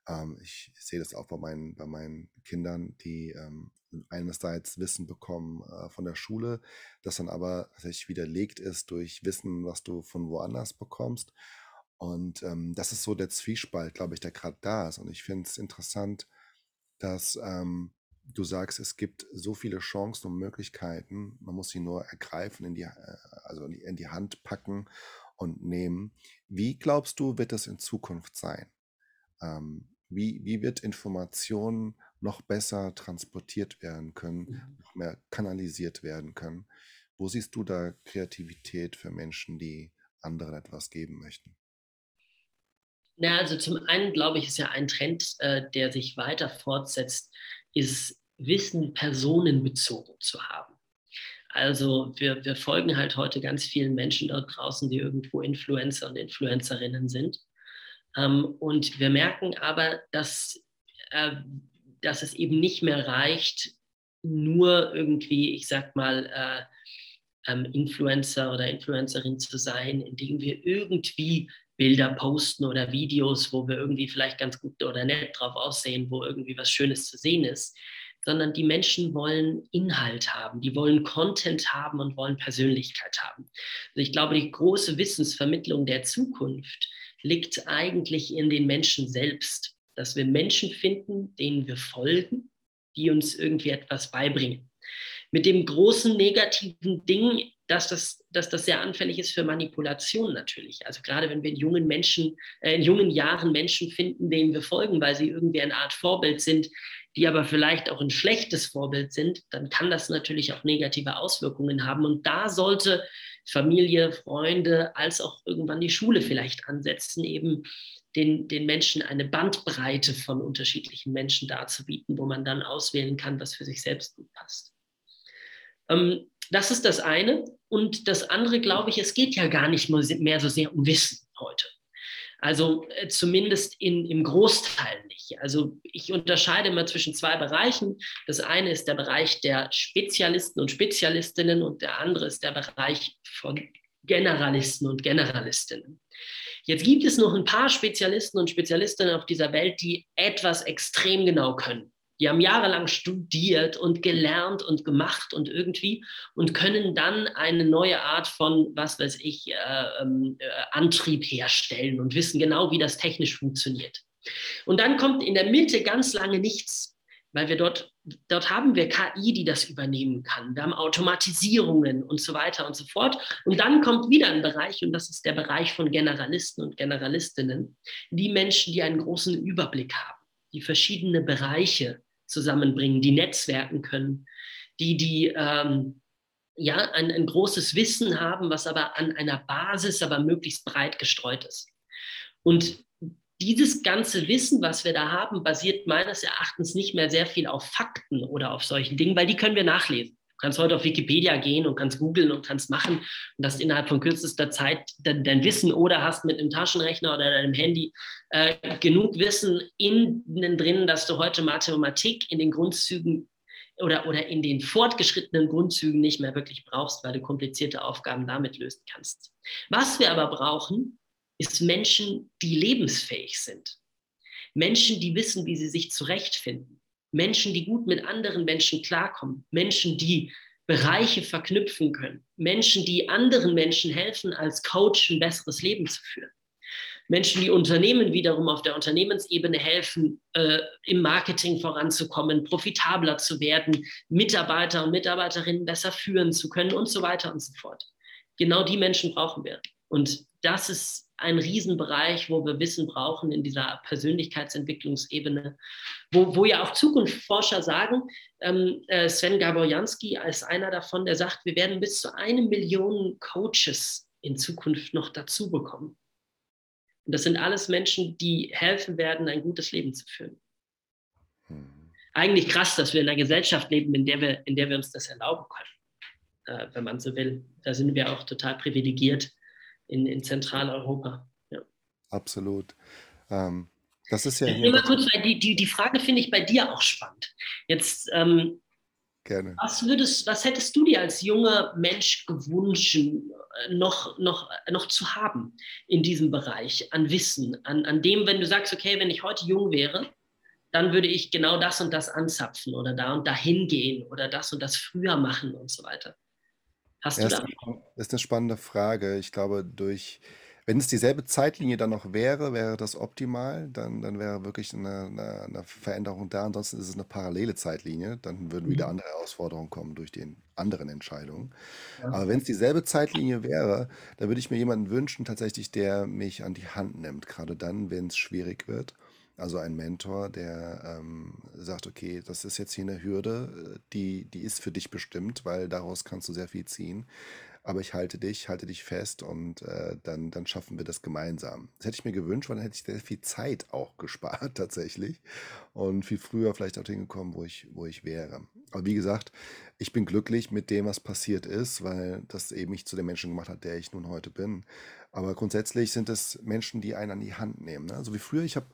Ähm, ich sehe das auch bei meinen, bei meinen Kindern, die ähm, einerseits Wissen bekommen äh, von der Schule, das dann aber tatsächlich widerlegt ist durch Wissen, was du von woanders bekommst. Und ähm, das ist so der Zwiespalt, glaube ich, der gerade da ist. Und ich finde es interessant, dass ähm, du sagst, es gibt so viele Chancen und Möglichkeiten. Man muss sie nur ergreifen, in die, äh, also in die, in die Hand packen und nehmen. Wie glaubst du, wird das in Zukunft sein? Ähm, wie, wie wird Information noch besser transportiert werden können, Mhm. noch mehr kanalisiert werden können? Wo siehst du da Kreativität für Menschen, die anderen etwas geben möchten? Na, also zum einen glaube ich, ist ja ein Trend, äh, der sich weiter fortsetzt, ist Wissen personenbezogen zu haben. Also wir, wir folgen halt heute ganz vielen Menschen dort draußen, die irgendwo Influencer und Influencerinnen sind. Ähm, und wir merken aber, dass, äh, dass es eben nicht mehr reicht, nur irgendwie, ich sag mal, äh, ähm, Influencer oder Influencerin zu sein, indem wir irgendwie Bilder posten oder Videos, wo wir irgendwie vielleicht ganz gut oder nett drauf aussehen, wo irgendwie was Schönes zu sehen ist, sondern die Menschen wollen Inhalt haben, die wollen Content haben und wollen Persönlichkeit haben. Also ich glaube, die große Wissensvermittlung der Zukunft liegt eigentlich in den Menschen selbst, dass wir Menschen finden, denen wir folgen, die uns irgendwie etwas beibringen. Mit dem großen negativen Ding dass das, dass das sehr anfällig ist für Manipulation natürlich. Also gerade wenn wir in jungen Menschen, äh, in jungen Jahren Menschen finden, denen wir folgen, weil sie irgendwie eine Art Vorbild sind, die aber vielleicht auch ein schlechtes Vorbild sind, dann kann das natürlich auch negative Auswirkungen haben. Und da sollte Familie, Freunde, als auch irgendwann die Schule vielleicht ansetzen, eben den, den Menschen eine Bandbreite von unterschiedlichen Menschen darzubieten, wo man dann auswählen kann, was für sich selbst gut passt. Ähm, das ist das eine. Und das andere, glaube ich, es geht ja gar nicht mehr so sehr um Wissen heute. Also äh, zumindest in, im Großteil nicht. Also ich unterscheide immer zwischen zwei Bereichen. Das eine ist der Bereich der Spezialisten und Spezialistinnen und der andere ist der Bereich von Generalisten und Generalistinnen. Jetzt gibt es noch ein paar Spezialisten und Spezialistinnen auf dieser Welt, die etwas extrem genau können. Die haben jahrelang studiert und gelernt und gemacht und irgendwie und können dann eine neue Art von, was weiß ich, äh, äh, Antrieb herstellen und wissen genau, wie das technisch funktioniert. Und dann kommt in der Mitte ganz lange nichts, weil wir dort, dort haben wir KI, die das übernehmen kann. Wir haben Automatisierungen und so weiter und so fort. Und dann kommt wieder ein Bereich, und das ist der Bereich von Generalisten und Generalistinnen, die Menschen, die einen großen Überblick haben, die verschiedene Bereiche zusammenbringen, die netzwerken können, die, die ähm, ja, ein, ein großes Wissen haben, was aber an einer Basis aber möglichst breit gestreut ist. Und dieses ganze Wissen, was wir da haben, basiert meines Erachtens nicht mehr sehr viel auf Fakten oder auf solchen Dingen, weil die können wir nachlesen. Du kannst heute auf Wikipedia gehen und kannst googeln und kannst machen und hast innerhalb von kürzester Zeit dein, dein, Wissen oder hast mit einem Taschenrechner oder deinem Handy äh, genug Wissen innen drin, dass du heute Mathematik in den Grundzügen oder, oder in den fortgeschrittenen Grundzügen nicht mehr wirklich brauchst, weil du komplizierte Aufgaben damit lösen kannst. Was wir aber brauchen, ist Menschen, die lebensfähig sind. Menschen, die wissen, wie sie sich zurechtfinden. Menschen, die gut mit anderen Menschen klarkommen, Menschen, die Bereiche verknüpfen können, Menschen, die anderen Menschen helfen, als Coach ein besseres Leben zu führen. Menschen, die Unternehmen wiederum auf der Unternehmensebene helfen, äh, im Marketing voranzukommen, profitabler zu werden, Mitarbeiter und Mitarbeiterinnen besser führen zu können und so weiter und so fort. Genau die Menschen brauchen wir. Und das ist ein Riesenbereich, wo wir Wissen brauchen in dieser Persönlichkeitsentwicklungsebene, wo, wo ja auch Zukunftsforscher sagen, ähm, äh, Sven Gaborjanski als einer davon, der sagt, wir werden bis zu eine Million Coaches in Zukunft noch dazu bekommen. Und das sind alles Menschen, die helfen werden, ein gutes Leben zu führen. Hm. Eigentlich krass, dass wir in einer Gesellschaft leben, in der wir, in der wir uns das erlauben können, äh, wenn man so will. Da sind wir auch total privilegiert in, in Zentraleuropa. Ja. Absolut. Ähm, das ist ja. Nur mal kurz, die, die, die Frage finde ich bei dir auch spannend. Jetzt, ähm, Gerne. Was, würdest, was hättest du dir als junger Mensch gewünscht, noch, noch, noch zu haben in diesem Bereich an Wissen, an, an dem, wenn du sagst, okay, wenn ich heute jung wäre, dann würde ich genau das und das anzapfen oder da und dahin gehen oder das und das früher machen und so weiter. Hast Ja, du ist da? 'ne spann ist 'ne spannende Frage. Ich glaube, durch wenn es dieselbe Zeitlinie dann noch wäre, wäre das optimal. Dann dann wäre wirklich 'ne 'ne 'ne Veränderung da. Ansonsten ist es 'ne parallele Zeitlinie. Dann würden wieder Mhm. andere Herausforderungen kommen durch die anderen Entscheidungen. Ja. Aber wenn es dieselbe Zeitlinie wäre, dann würde ich mir jemanden wünschen tatsächlich, der mich an die Hand nimmt, Gerade dann, wenn es schwierig wird. Also ein Mentor, der, ähm, sagt: „Okay, das ist jetzt hier eine Hürde, äh, die die ist für dich bestimmt, weil daraus kannst du sehr viel ziehen. Aber ich halte dich halte dich fest und, äh, dann dann schaffen wir das gemeinsam.“ Das hätte ich mir gewünscht, weil dann hätte ich sehr viel Zeit auch gespart [laughs] tatsächlich und viel früher vielleicht dorthin gekommen, wo ich wo ich wäre. Aber wie gesagt, ich bin glücklich mit dem, was passiert ist, weil das eben mich zu dem Menschen gemacht hat, der ich nun heute bin. Aber grundsätzlich sind es Menschen, die einen an die Hand nehmen, ne? So wie früher, ich habe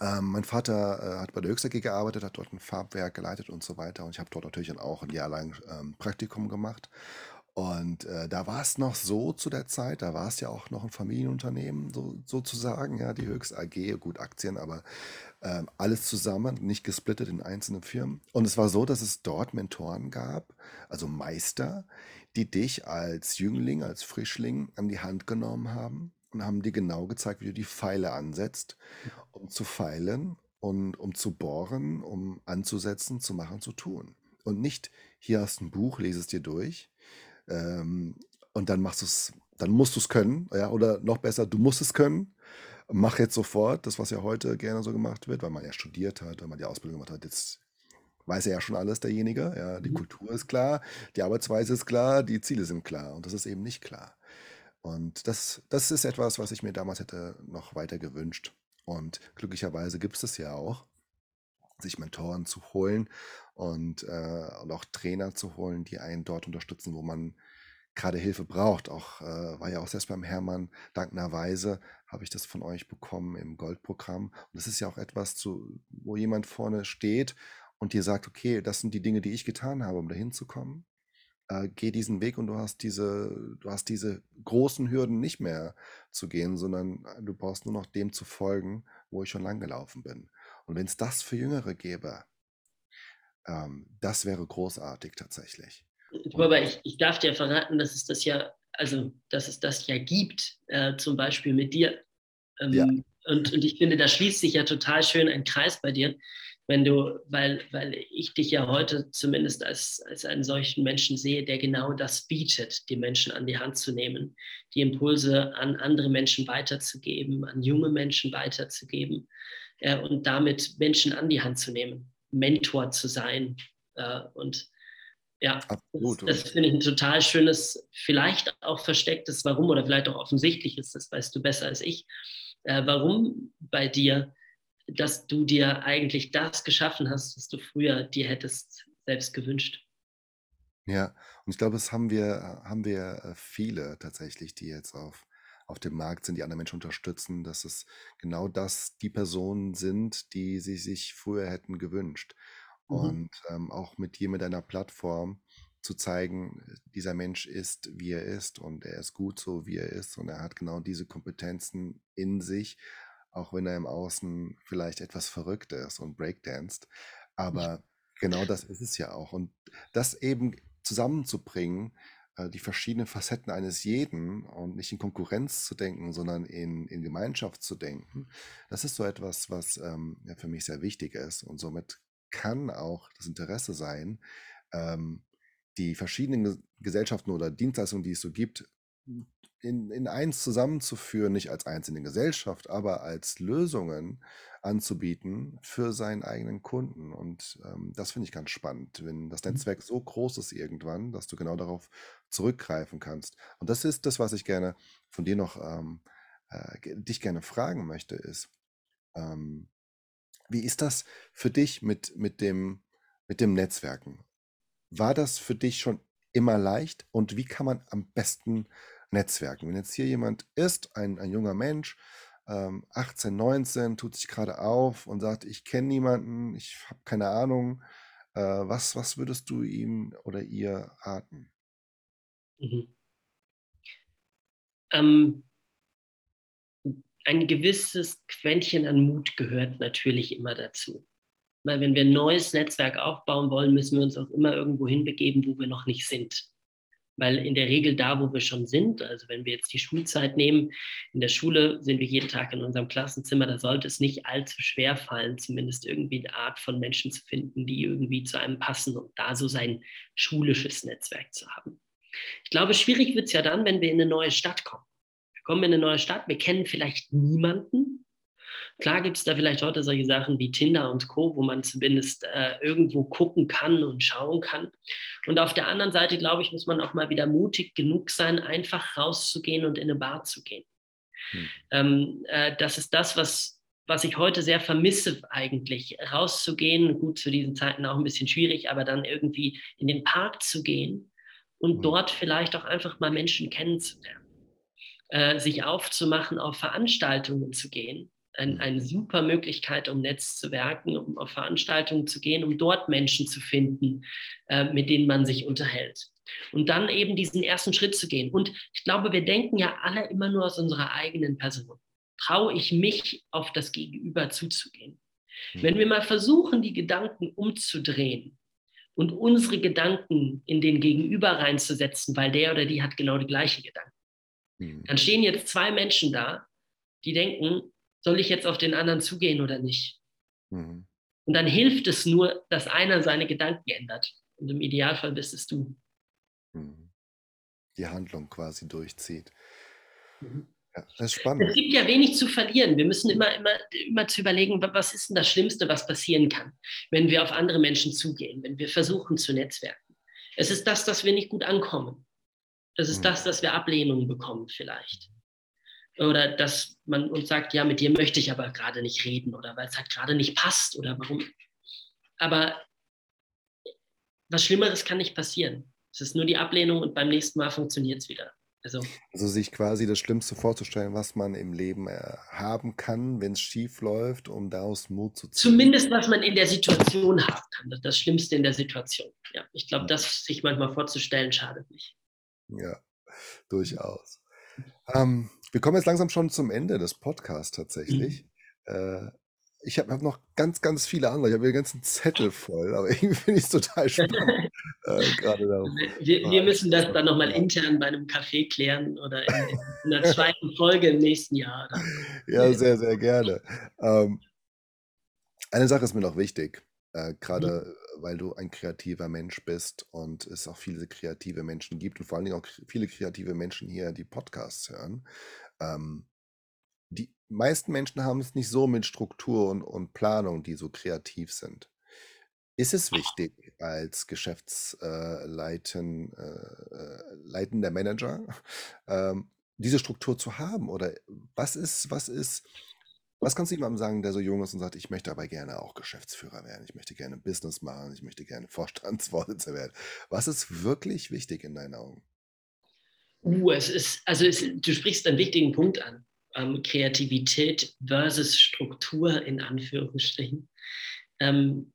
ähm, mein Vater, äh, hat bei der Höchst AG gearbeitet, hat dort ein Farbwerk geleitet und so weiter und ich habe dort natürlich dann auch ein Jahr lang, ähm, Praktikum gemacht. Und, äh, da war es noch so zu der Zeit, da war es ja auch noch ein Familienunternehmen so sozusagen, ja, die Höchst AG, gut Aktien, aber, ähm, alles zusammen, nicht gesplittet in einzelne Firmen. Und es war so, dass es dort Mentoren gab, also Meister, die dich als Jüngling, als Frischling an die Hand genommen haben und haben dir genau gezeigt, wie du die Pfeile ansetzt, um zu feilen und um zu bohren, um anzusetzen, zu machen, zu tun. Und nicht: „Hier hast 'n Buch, lese es dir durch, ähm, und dann machst du's dann musst du's können“, ja, oder noch besser: „Du musst es können, mach jetzt sofort“, das, was ja heute gerne so gemacht wird, weil man ja studiert hat, weil man die Ausbildung gemacht hat. Jetzt weiß er ja schon alles, derjenige, ja. Die Mhm. Kultur ist klar, die Arbeitsweise ist klar, die Ziele sind klar und das ist eben nicht klar. Und das das ist etwas, was ich mir damals hätte noch weiter gewünscht. Und glücklicherweise gibt's das ja auch, sich Mentoren zu holen und, äh und auch Trainer zu holen, die einen dort unterstützen, wo man grade Hilfe braucht. Auch, äh war ja auch selbst beim Hermann dankenderweise habe ich das von euch bekommen im Goldprogramm. Und das ist ja auch etwas zu wo jemand vorne steht und dir sagt: „Okay, das sind die Dinge, die ich getan habe, um dahin zu kommen. Äh, geh diesen Weg und du hast diese du hast diese großen Hürden nicht mehr zu gehen, sondern, äh, du brauchst nur noch dem zu folgen, wo ich schon lang gelaufen bin. Und wenn es das für Jüngere gäbe, ähm, das wäre großartig tatsächlich. Aber ich, ich darf dir verraten, dass es das ja, also dass es das ja gibt, äh, zum Beispiel mit dir. ja, Ähm, und, und ich finde, da schließt sich ja total schön ein Kreis bei dir, wenn du, weil, weil ich dich ja heute zumindest als, als einen solchen Menschen sehe, der genau das bietet, die Menschen an die Hand zu nehmen, die Impulse an andere Menschen weiterzugeben, an junge Menschen weiterzugeben äh, und damit Menschen an die Hand zu nehmen, Mentor zu sein. Äh, und ja, das, absolut. das Und finde ich ein total schönes, vielleicht auch verstecktes Warum oder vielleicht auch offensichtliches, das weißt du besser als ich, äh, warum bei dir, dass du dir eigentlich das geschaffen hast, was du früher dir hättest selbst gewünscht. ja, und ich glaube, das haben wir haben wir, äh, viele tatsächlich, die jetzt auf auf dem Markt sind, die andere Menschen unterstützen, dass es genau das die Personen sind, die sie sich früher hätten gewünscht. Mhm. Und, ähm, auch mit dir mit deiner Plattform zu zeigen, dieser Mensch ist, wie er ist und er ist gut so, wie er ist und er hat genau diese Kompetenzen in sich, auch wenn er im Außen vielleicht etwas verrückt ist und breakdanced. Aber genau das ist es ja auch. Und das eben zusammenzubringen, äh, die verschiedenen Facetten eines jeden und nicht in Konkurrenz zu denken, sondern in in Gemeinschaft zu denken, das ist so etwas, was, ähm, ja, für mich sehr wichtig ist und somit kann auch das Interesse sein, ähm, die verschiedenen Ges Gesellschaften oder Dienstleistungen, die es so gibt, in in eins zusammenzuführen, nicht als einzelne Gesellschaft, aber als Lösungen anzubieten für seinen eigenen Kunden. Und, ähm, das finde ich ganz spannend, wenn das Netzwerk so groß ist irgendwann, dass du genau darauf zurückgreifen kannst. Und das ist das, was ich gerne von dir noch, ähm, äh, dich gerne fragen möchte, ist, ähm wie ist das für dich mit mit dem mit dem Netzwerken? War das für dich schon immer leicht und wie kann man am besten netzwerken? Wenn jetzt hier jemand ist, ein ein junger Mensch, ähm, 18, 19, tut sich gerade auf und sagt: „Ich kenne niemanden, ich habe keine Ahnung“, äh, was was würdest du ihm oder ihr raten? Mhm. ähm, ein gewisses Quäntchen an Mut gehört natürlich immer dazu. Weil wenn wir ein neues Netzwerk aufbauen wollen, müssen wir uns auch immer irgendwo hinbegeben, wo wir noch nicht sind. Weil in der Regel da, wo wir schon sind, also wenn wir jetzt die Schulzeit nehmen, in der Schule sind wir jeden Tag in unserem Klassenzimmer, da sollte es nicht allzu schwer fallen, zumindest irgendwie eine Art von Menschen zu finden, die irgendwie zu einem passen und da so sein schulisches Netzwerk zu haben. Ich glaube, schwierig wird es ja dann, wenn wir in eine neue Stadt kommen. Wir kommen in eine neue Stadt, wir kennen vielleicht niemanden, Klar gibt es da vielleicht heute solche Sachen wie Tinder und Co., wo man zumindest äh, irgendwo gucken kann und schauen kann. Und auf der anderen Seite, glaube ich, muss man auch mal wieder mutig genug sein, einfach rauszugehen und in eine Bar zu gehen. Hm. Ähm, äh, das ist das, was, was ich heute sehr vermisse eigentlich, rauszugehen. Gut, zu diesen Zeiten auch ein bisschen schwierig, aber dann irgendwie in den Park zu gehen und hm. dort vielleicht auch einfach mal Menschen kennenzulernen. Äh, sich aufzumachen, auf Veranstaltungen zu gehen ein, eine super Möglichkeit, um Netz zu werken, um auf Veranstaltungen zu gehen, um dort Menschen zu finden, äh, mit denen man sich unterhält. Und dann eben diesen ersten Schritt zu gehen. Und ich glaube, wir denken ja alle immer nur aus unserer eigenen Person. Traue ich mich, auf das Gegenüber zuzugehen? Mhm. Wenn wir mal versuchen, die Gedanken umzudrehen und unsere Gedanken in den Gegenüber reinzusetzen, weil der oder die hat genau die gleichen Gedanken, mhm. dann stehen jetzt zwei Menschen da, die denken, soll ich jetzt auf den anderen zugehen oder nicht? Mhm. Und dann hilft es nur, dass einer seine Gedanken ändert. Und im Idealfall bist es du. Mhm. Die Handlung quasi durchzieht. Mhm. Ja, das ist spannend. Es gibt ja wenig zu verlieren. Wir müssen immer, immer, immer zu überlegen, was ist denn das Schlimmste, was passieren kann, wenn wir auf andere Menschen zugehen, wenn wir versuchen zu netzwerken. Es ist das, dass wir nicht gut ankommen. Es ist mhm. das, dass wir Ablehnungen bekommen vielleicht oder dass man uns sagt, ja, mit dir möchte ich aber gerade nicht reden oder weil es halt gerade nicht passt oder warum. Aber was Schlimmeres kann nicht passieren. Es ist nur die Ablehnung und beim nächsten Mal funktioniert es wieder. Also, also sich quasi das Schlimmste vorzustellen, was man im Leben äh, haben kann, wenn es schief läuft, um daraus Mut zu ziehen. Zumindest, was man in der Situation haben kann. Das Schlimmste in der Situation. Ja, ich glaube, das sich manchmal vorzustellen, schadet nicht. Ja, durchaus. Ähm, wir kommen jetzt langsam schon zum Ende des Podcasts tatsächlich. Mhm. Äh, ich habe hab noch ganz, ganz viele andere. Ich habe den ganzen Zettel [laughs] voll, aber irgendwie finde ich es total spannend. äh, gerade [laughs] wir, wir müssen das dann nochmal intern bei einem Café klären oder in, in [laughs] einer zweiten Folge im nächsten Jahr. ja, sehr, sehr gerne. Ähm, eine Sache ist mir noch wichtig, äh, gerade mhm. Weil du ein kreativer Mensch bist und es auch viele kreative Menschen gibt und vor allen Dingen auch viele kreative Menschen hier, die Podcasts hören. Ähm, die meisten Menschen haben es nicht so mit Struktur und, und Planung, die so kreativ sind. Ist es wichtig als Geschäftsleiten, äh, äh, Manager, ähm, diese Struktur zu haben? Oder was ist, was ist, was kannst du jemandem sagen, der so jung ist und sagt, ich möchte aber gerne auch Geschäftsführer werden, ich möchte gerne Business machen, ich möchte gerne [laughs] Vorstandsvorsitzender werden? Was ist wirklich wichtig in deinen Augen? Uh, es ist, also es, du sprichst einen wichtigen Punkt an. Ähm, Kreativität versus Struktur in Anführungsstrichen. Ähm,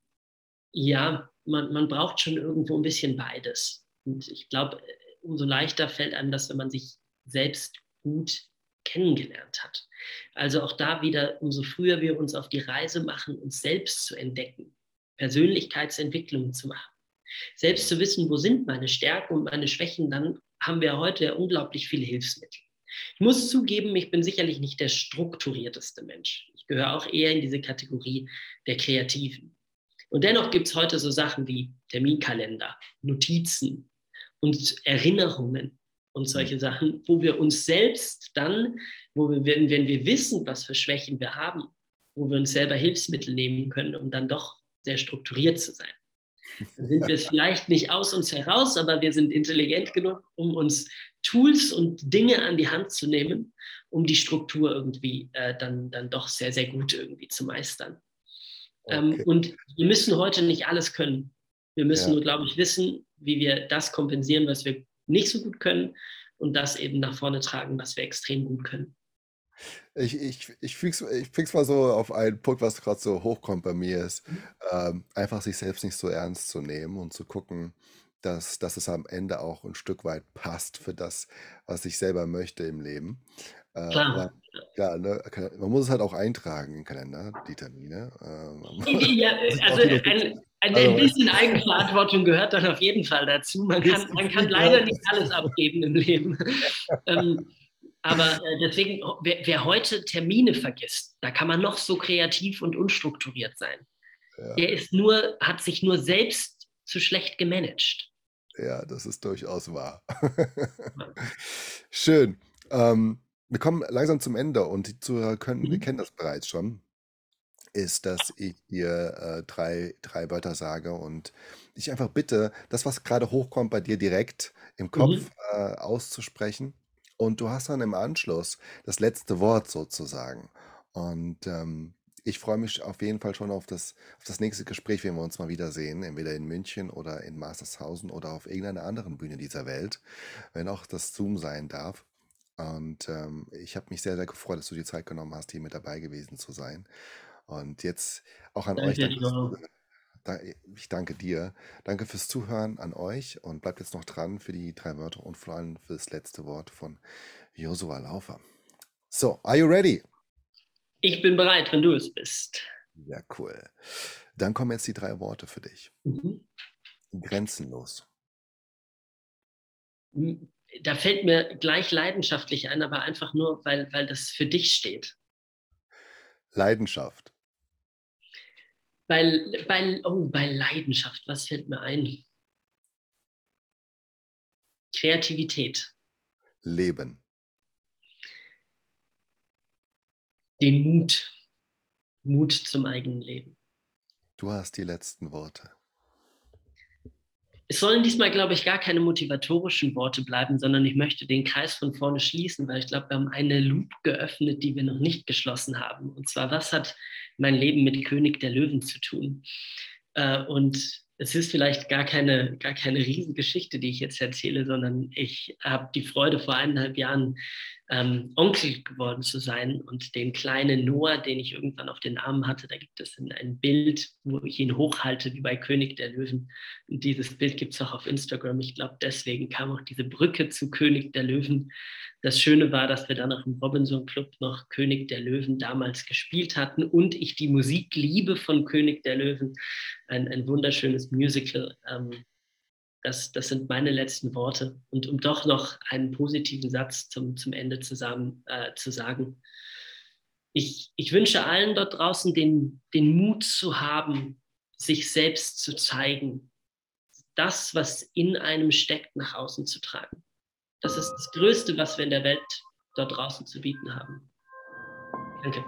ja, man, man braucht schon irgendwo ein bisschen beides. Und ich glaube, umso leichter fällt einem das, wenn man sich selbst gut kennengelernt hat. Also auch da wieder, umso früher wir uns auf die Reise machen, uns selbst zu entdecken, Persönlichkeitsentwicklung zu machen, selbst zu wissen, wo sind meine Stärken und meine Schwächen, dann haben wir heute unglaublich viele Hilfsmittel. Ich muss zugeben, ich bin sicherlich nicht der strukturierteste Mensch. Ich gehöre auch eher in diese Kategorie der Kreativen. Und dennoch gibt es heute so Sachen wie Terminkalender, Notizen und Erinnerungen und solche Sachen, wo wir uns selbst dann, wo wir, wenn, wenn wir wissen, was für Schwächen wir haben, wo wir uns selber Hilfsmittel nehmen können, um dann doch sehr strukturiert zu sein. Dann sind wir es [laughs] vielleicht nicht aus uns heraus, aber wir sind intelligent genug, um uns Tools und Dinge an die Hand zu nehmen, um die Struktur irgendwie äh, dann, dann doch sehr, sehr gut irgendwie zu meistern. Ähm, okay. Ähm, und wir müssen heute nicht alles können. Wir müssen ja. nur, glaube ich, wissen, wie wir das kompensieren, was wir nicht so gut können und das eben nach vorne tragen, was wir extrem gut können. Ich, ich, ich füge es mal so auf einen Punkt, was gerade so hochkommt bei mir ist. Mhm. Ähm, einfach sich selbst nicht so ernst zu nehmen und zu gucken, dass dass es am Ende auch 'n Stück weit passt für das, was ich selber möchte im Leben. Äh, Klar, ja. ne, man muss es halt auch eintragen in 'n Kalender, die Termine. Ähm, mu [laughs] Ja, also ein ein also, ein bisschen Eigenverantwortung gehört dann auf jeden Fall dazu. Man kann man kann leider nicht alles abgeben im Leben. [laughs] Ähm, aber, äh, deswegen, wer wer heute Termine vergisst, da kann man noch so kreativ und unstrukturiert sein. Ja. Der ist nur hat sich nur selbst zu schlecht gemanagt. Ja, das ist durchaus wahr. [laughs] Schön. Ähm, wir kommen langsam zum Ende und die Zuhörer können Mhm. kennen das bereits schon, ist, dass ich dir, äh, 3 3 Wörter sage und dich einfach bitte, das, was grade hochkommt bei dir direkt im Kopf, Mhm. äh, auszusprechen. Und du hast dann im Anschluss das letzte Wort sozusagen. Und, ähm, ich freue mich auf jeden Fall schon auf das auf das nächste Gespräch, wenn wir uns mal wiedersehen, entweder in München oder in Mastershausen oder auf irgendeiner anderen Bühne dieser Welt, wenn auch das Zoom sein darf. Und, ähm, ich habe mich sehr, sehr gefreut, dass du dir Zeit genommen hast, hier mit dabei gewesen zu sein. Und jetzt auch an euch, Danke danke dir fürs. Da i ich danke dir. Danke fürs Zuhören an euch und bleibt jetzt noch dran für die 3 Wörter und vor allem fürs letzte Wort von Josua Laufer. So, are you ready? Ich bin bereit, wenn du es bist. Ja, cool. Dann kommen jetzt die 3 Worte für dich. Mhm. Grenzenlos. Hm, da fällt mir gleich leidenschaftlich ein, aber einfach nur, weil weil das für dich steht. Leidenschaft. Weil weil oh, bei Leidenschaft, was fällt mir ein? Kreativität. Leben. Den Mut. Mut zum eigenen Leben. Du hast die letzten Worte. Es sollen diesmal, glaube ich, gar keine motivatorischen Worte bleiben, sondern ich möchte den Kreis von vorne schließen, weil ich glaube, wir haben eine Loop geöffnet, die wir noch nicht geschlossen haben. Und zwar: Was hat mein Leben mit König der Löwen zu tun? Äh, und es ist vielleicht gar keine gar keine Riesengeschichte, die ich jetzt erzähle, sondern ich habe die Freude, vor 1 1/2 Jahren, ähm, Onkel geworden zu sein und den kleinen Noah, den ich irgendwann auf den Armen hatte, da gibt es ein Bild, wo ich ihn hochhalte wie bei König der Löwen. Und dieses Bild gibt's auch auf Instagram. Ich glaube, deswegen kam auch diese Brücke zu König der Löwen. Das Schöne war, dass wir dann auch im Robinson Club noch König der Löwen damals gespielt hatten und ich die Musik liebe von König der Löwen. Ein ein wunderschönes Musical. Ähm, das das sind meine letzten Worte. Und um doch noch einen positiven Satz zum zum Ende zusammen äh, zu sagen. Ich ich wünsche allen dort draußen den den Mut zu haben, sich selbst zu zeigen. Das, was in einem steckt, nach außen zu tragen. Das ist das Größte, was wir in der Welt dort draußen zu bieten haben. Danke.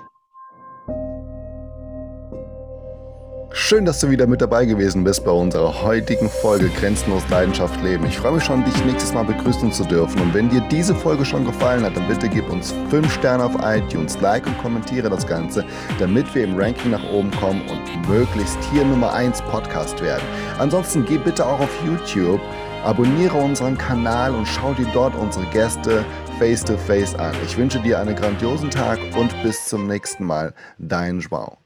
Schön, dass du wieder mit dabei gewesen bist bei unserer heutigen Folge Grenzenlos Leidenschaft leben. Ich freue mich schon, dich nächstes Mal begrüßen zu dürfen. Und wenn dir diese Folge schon gefallen hat, dann bitte gib uns 5 Sterne auf iTunes, like und kommentiere das Ganze, damit wir im Ranking nach oben kommen und möglichst hier Nummer 1 Podcast werden. Ansonsten geh bitte auch auf YouTube, abonniere unseren Kanal und schau dir dort unsere Gäste face to face an. Ich wünsche dir einen grandiosen Tag und bis zum nächsten Mal. Dein Joao.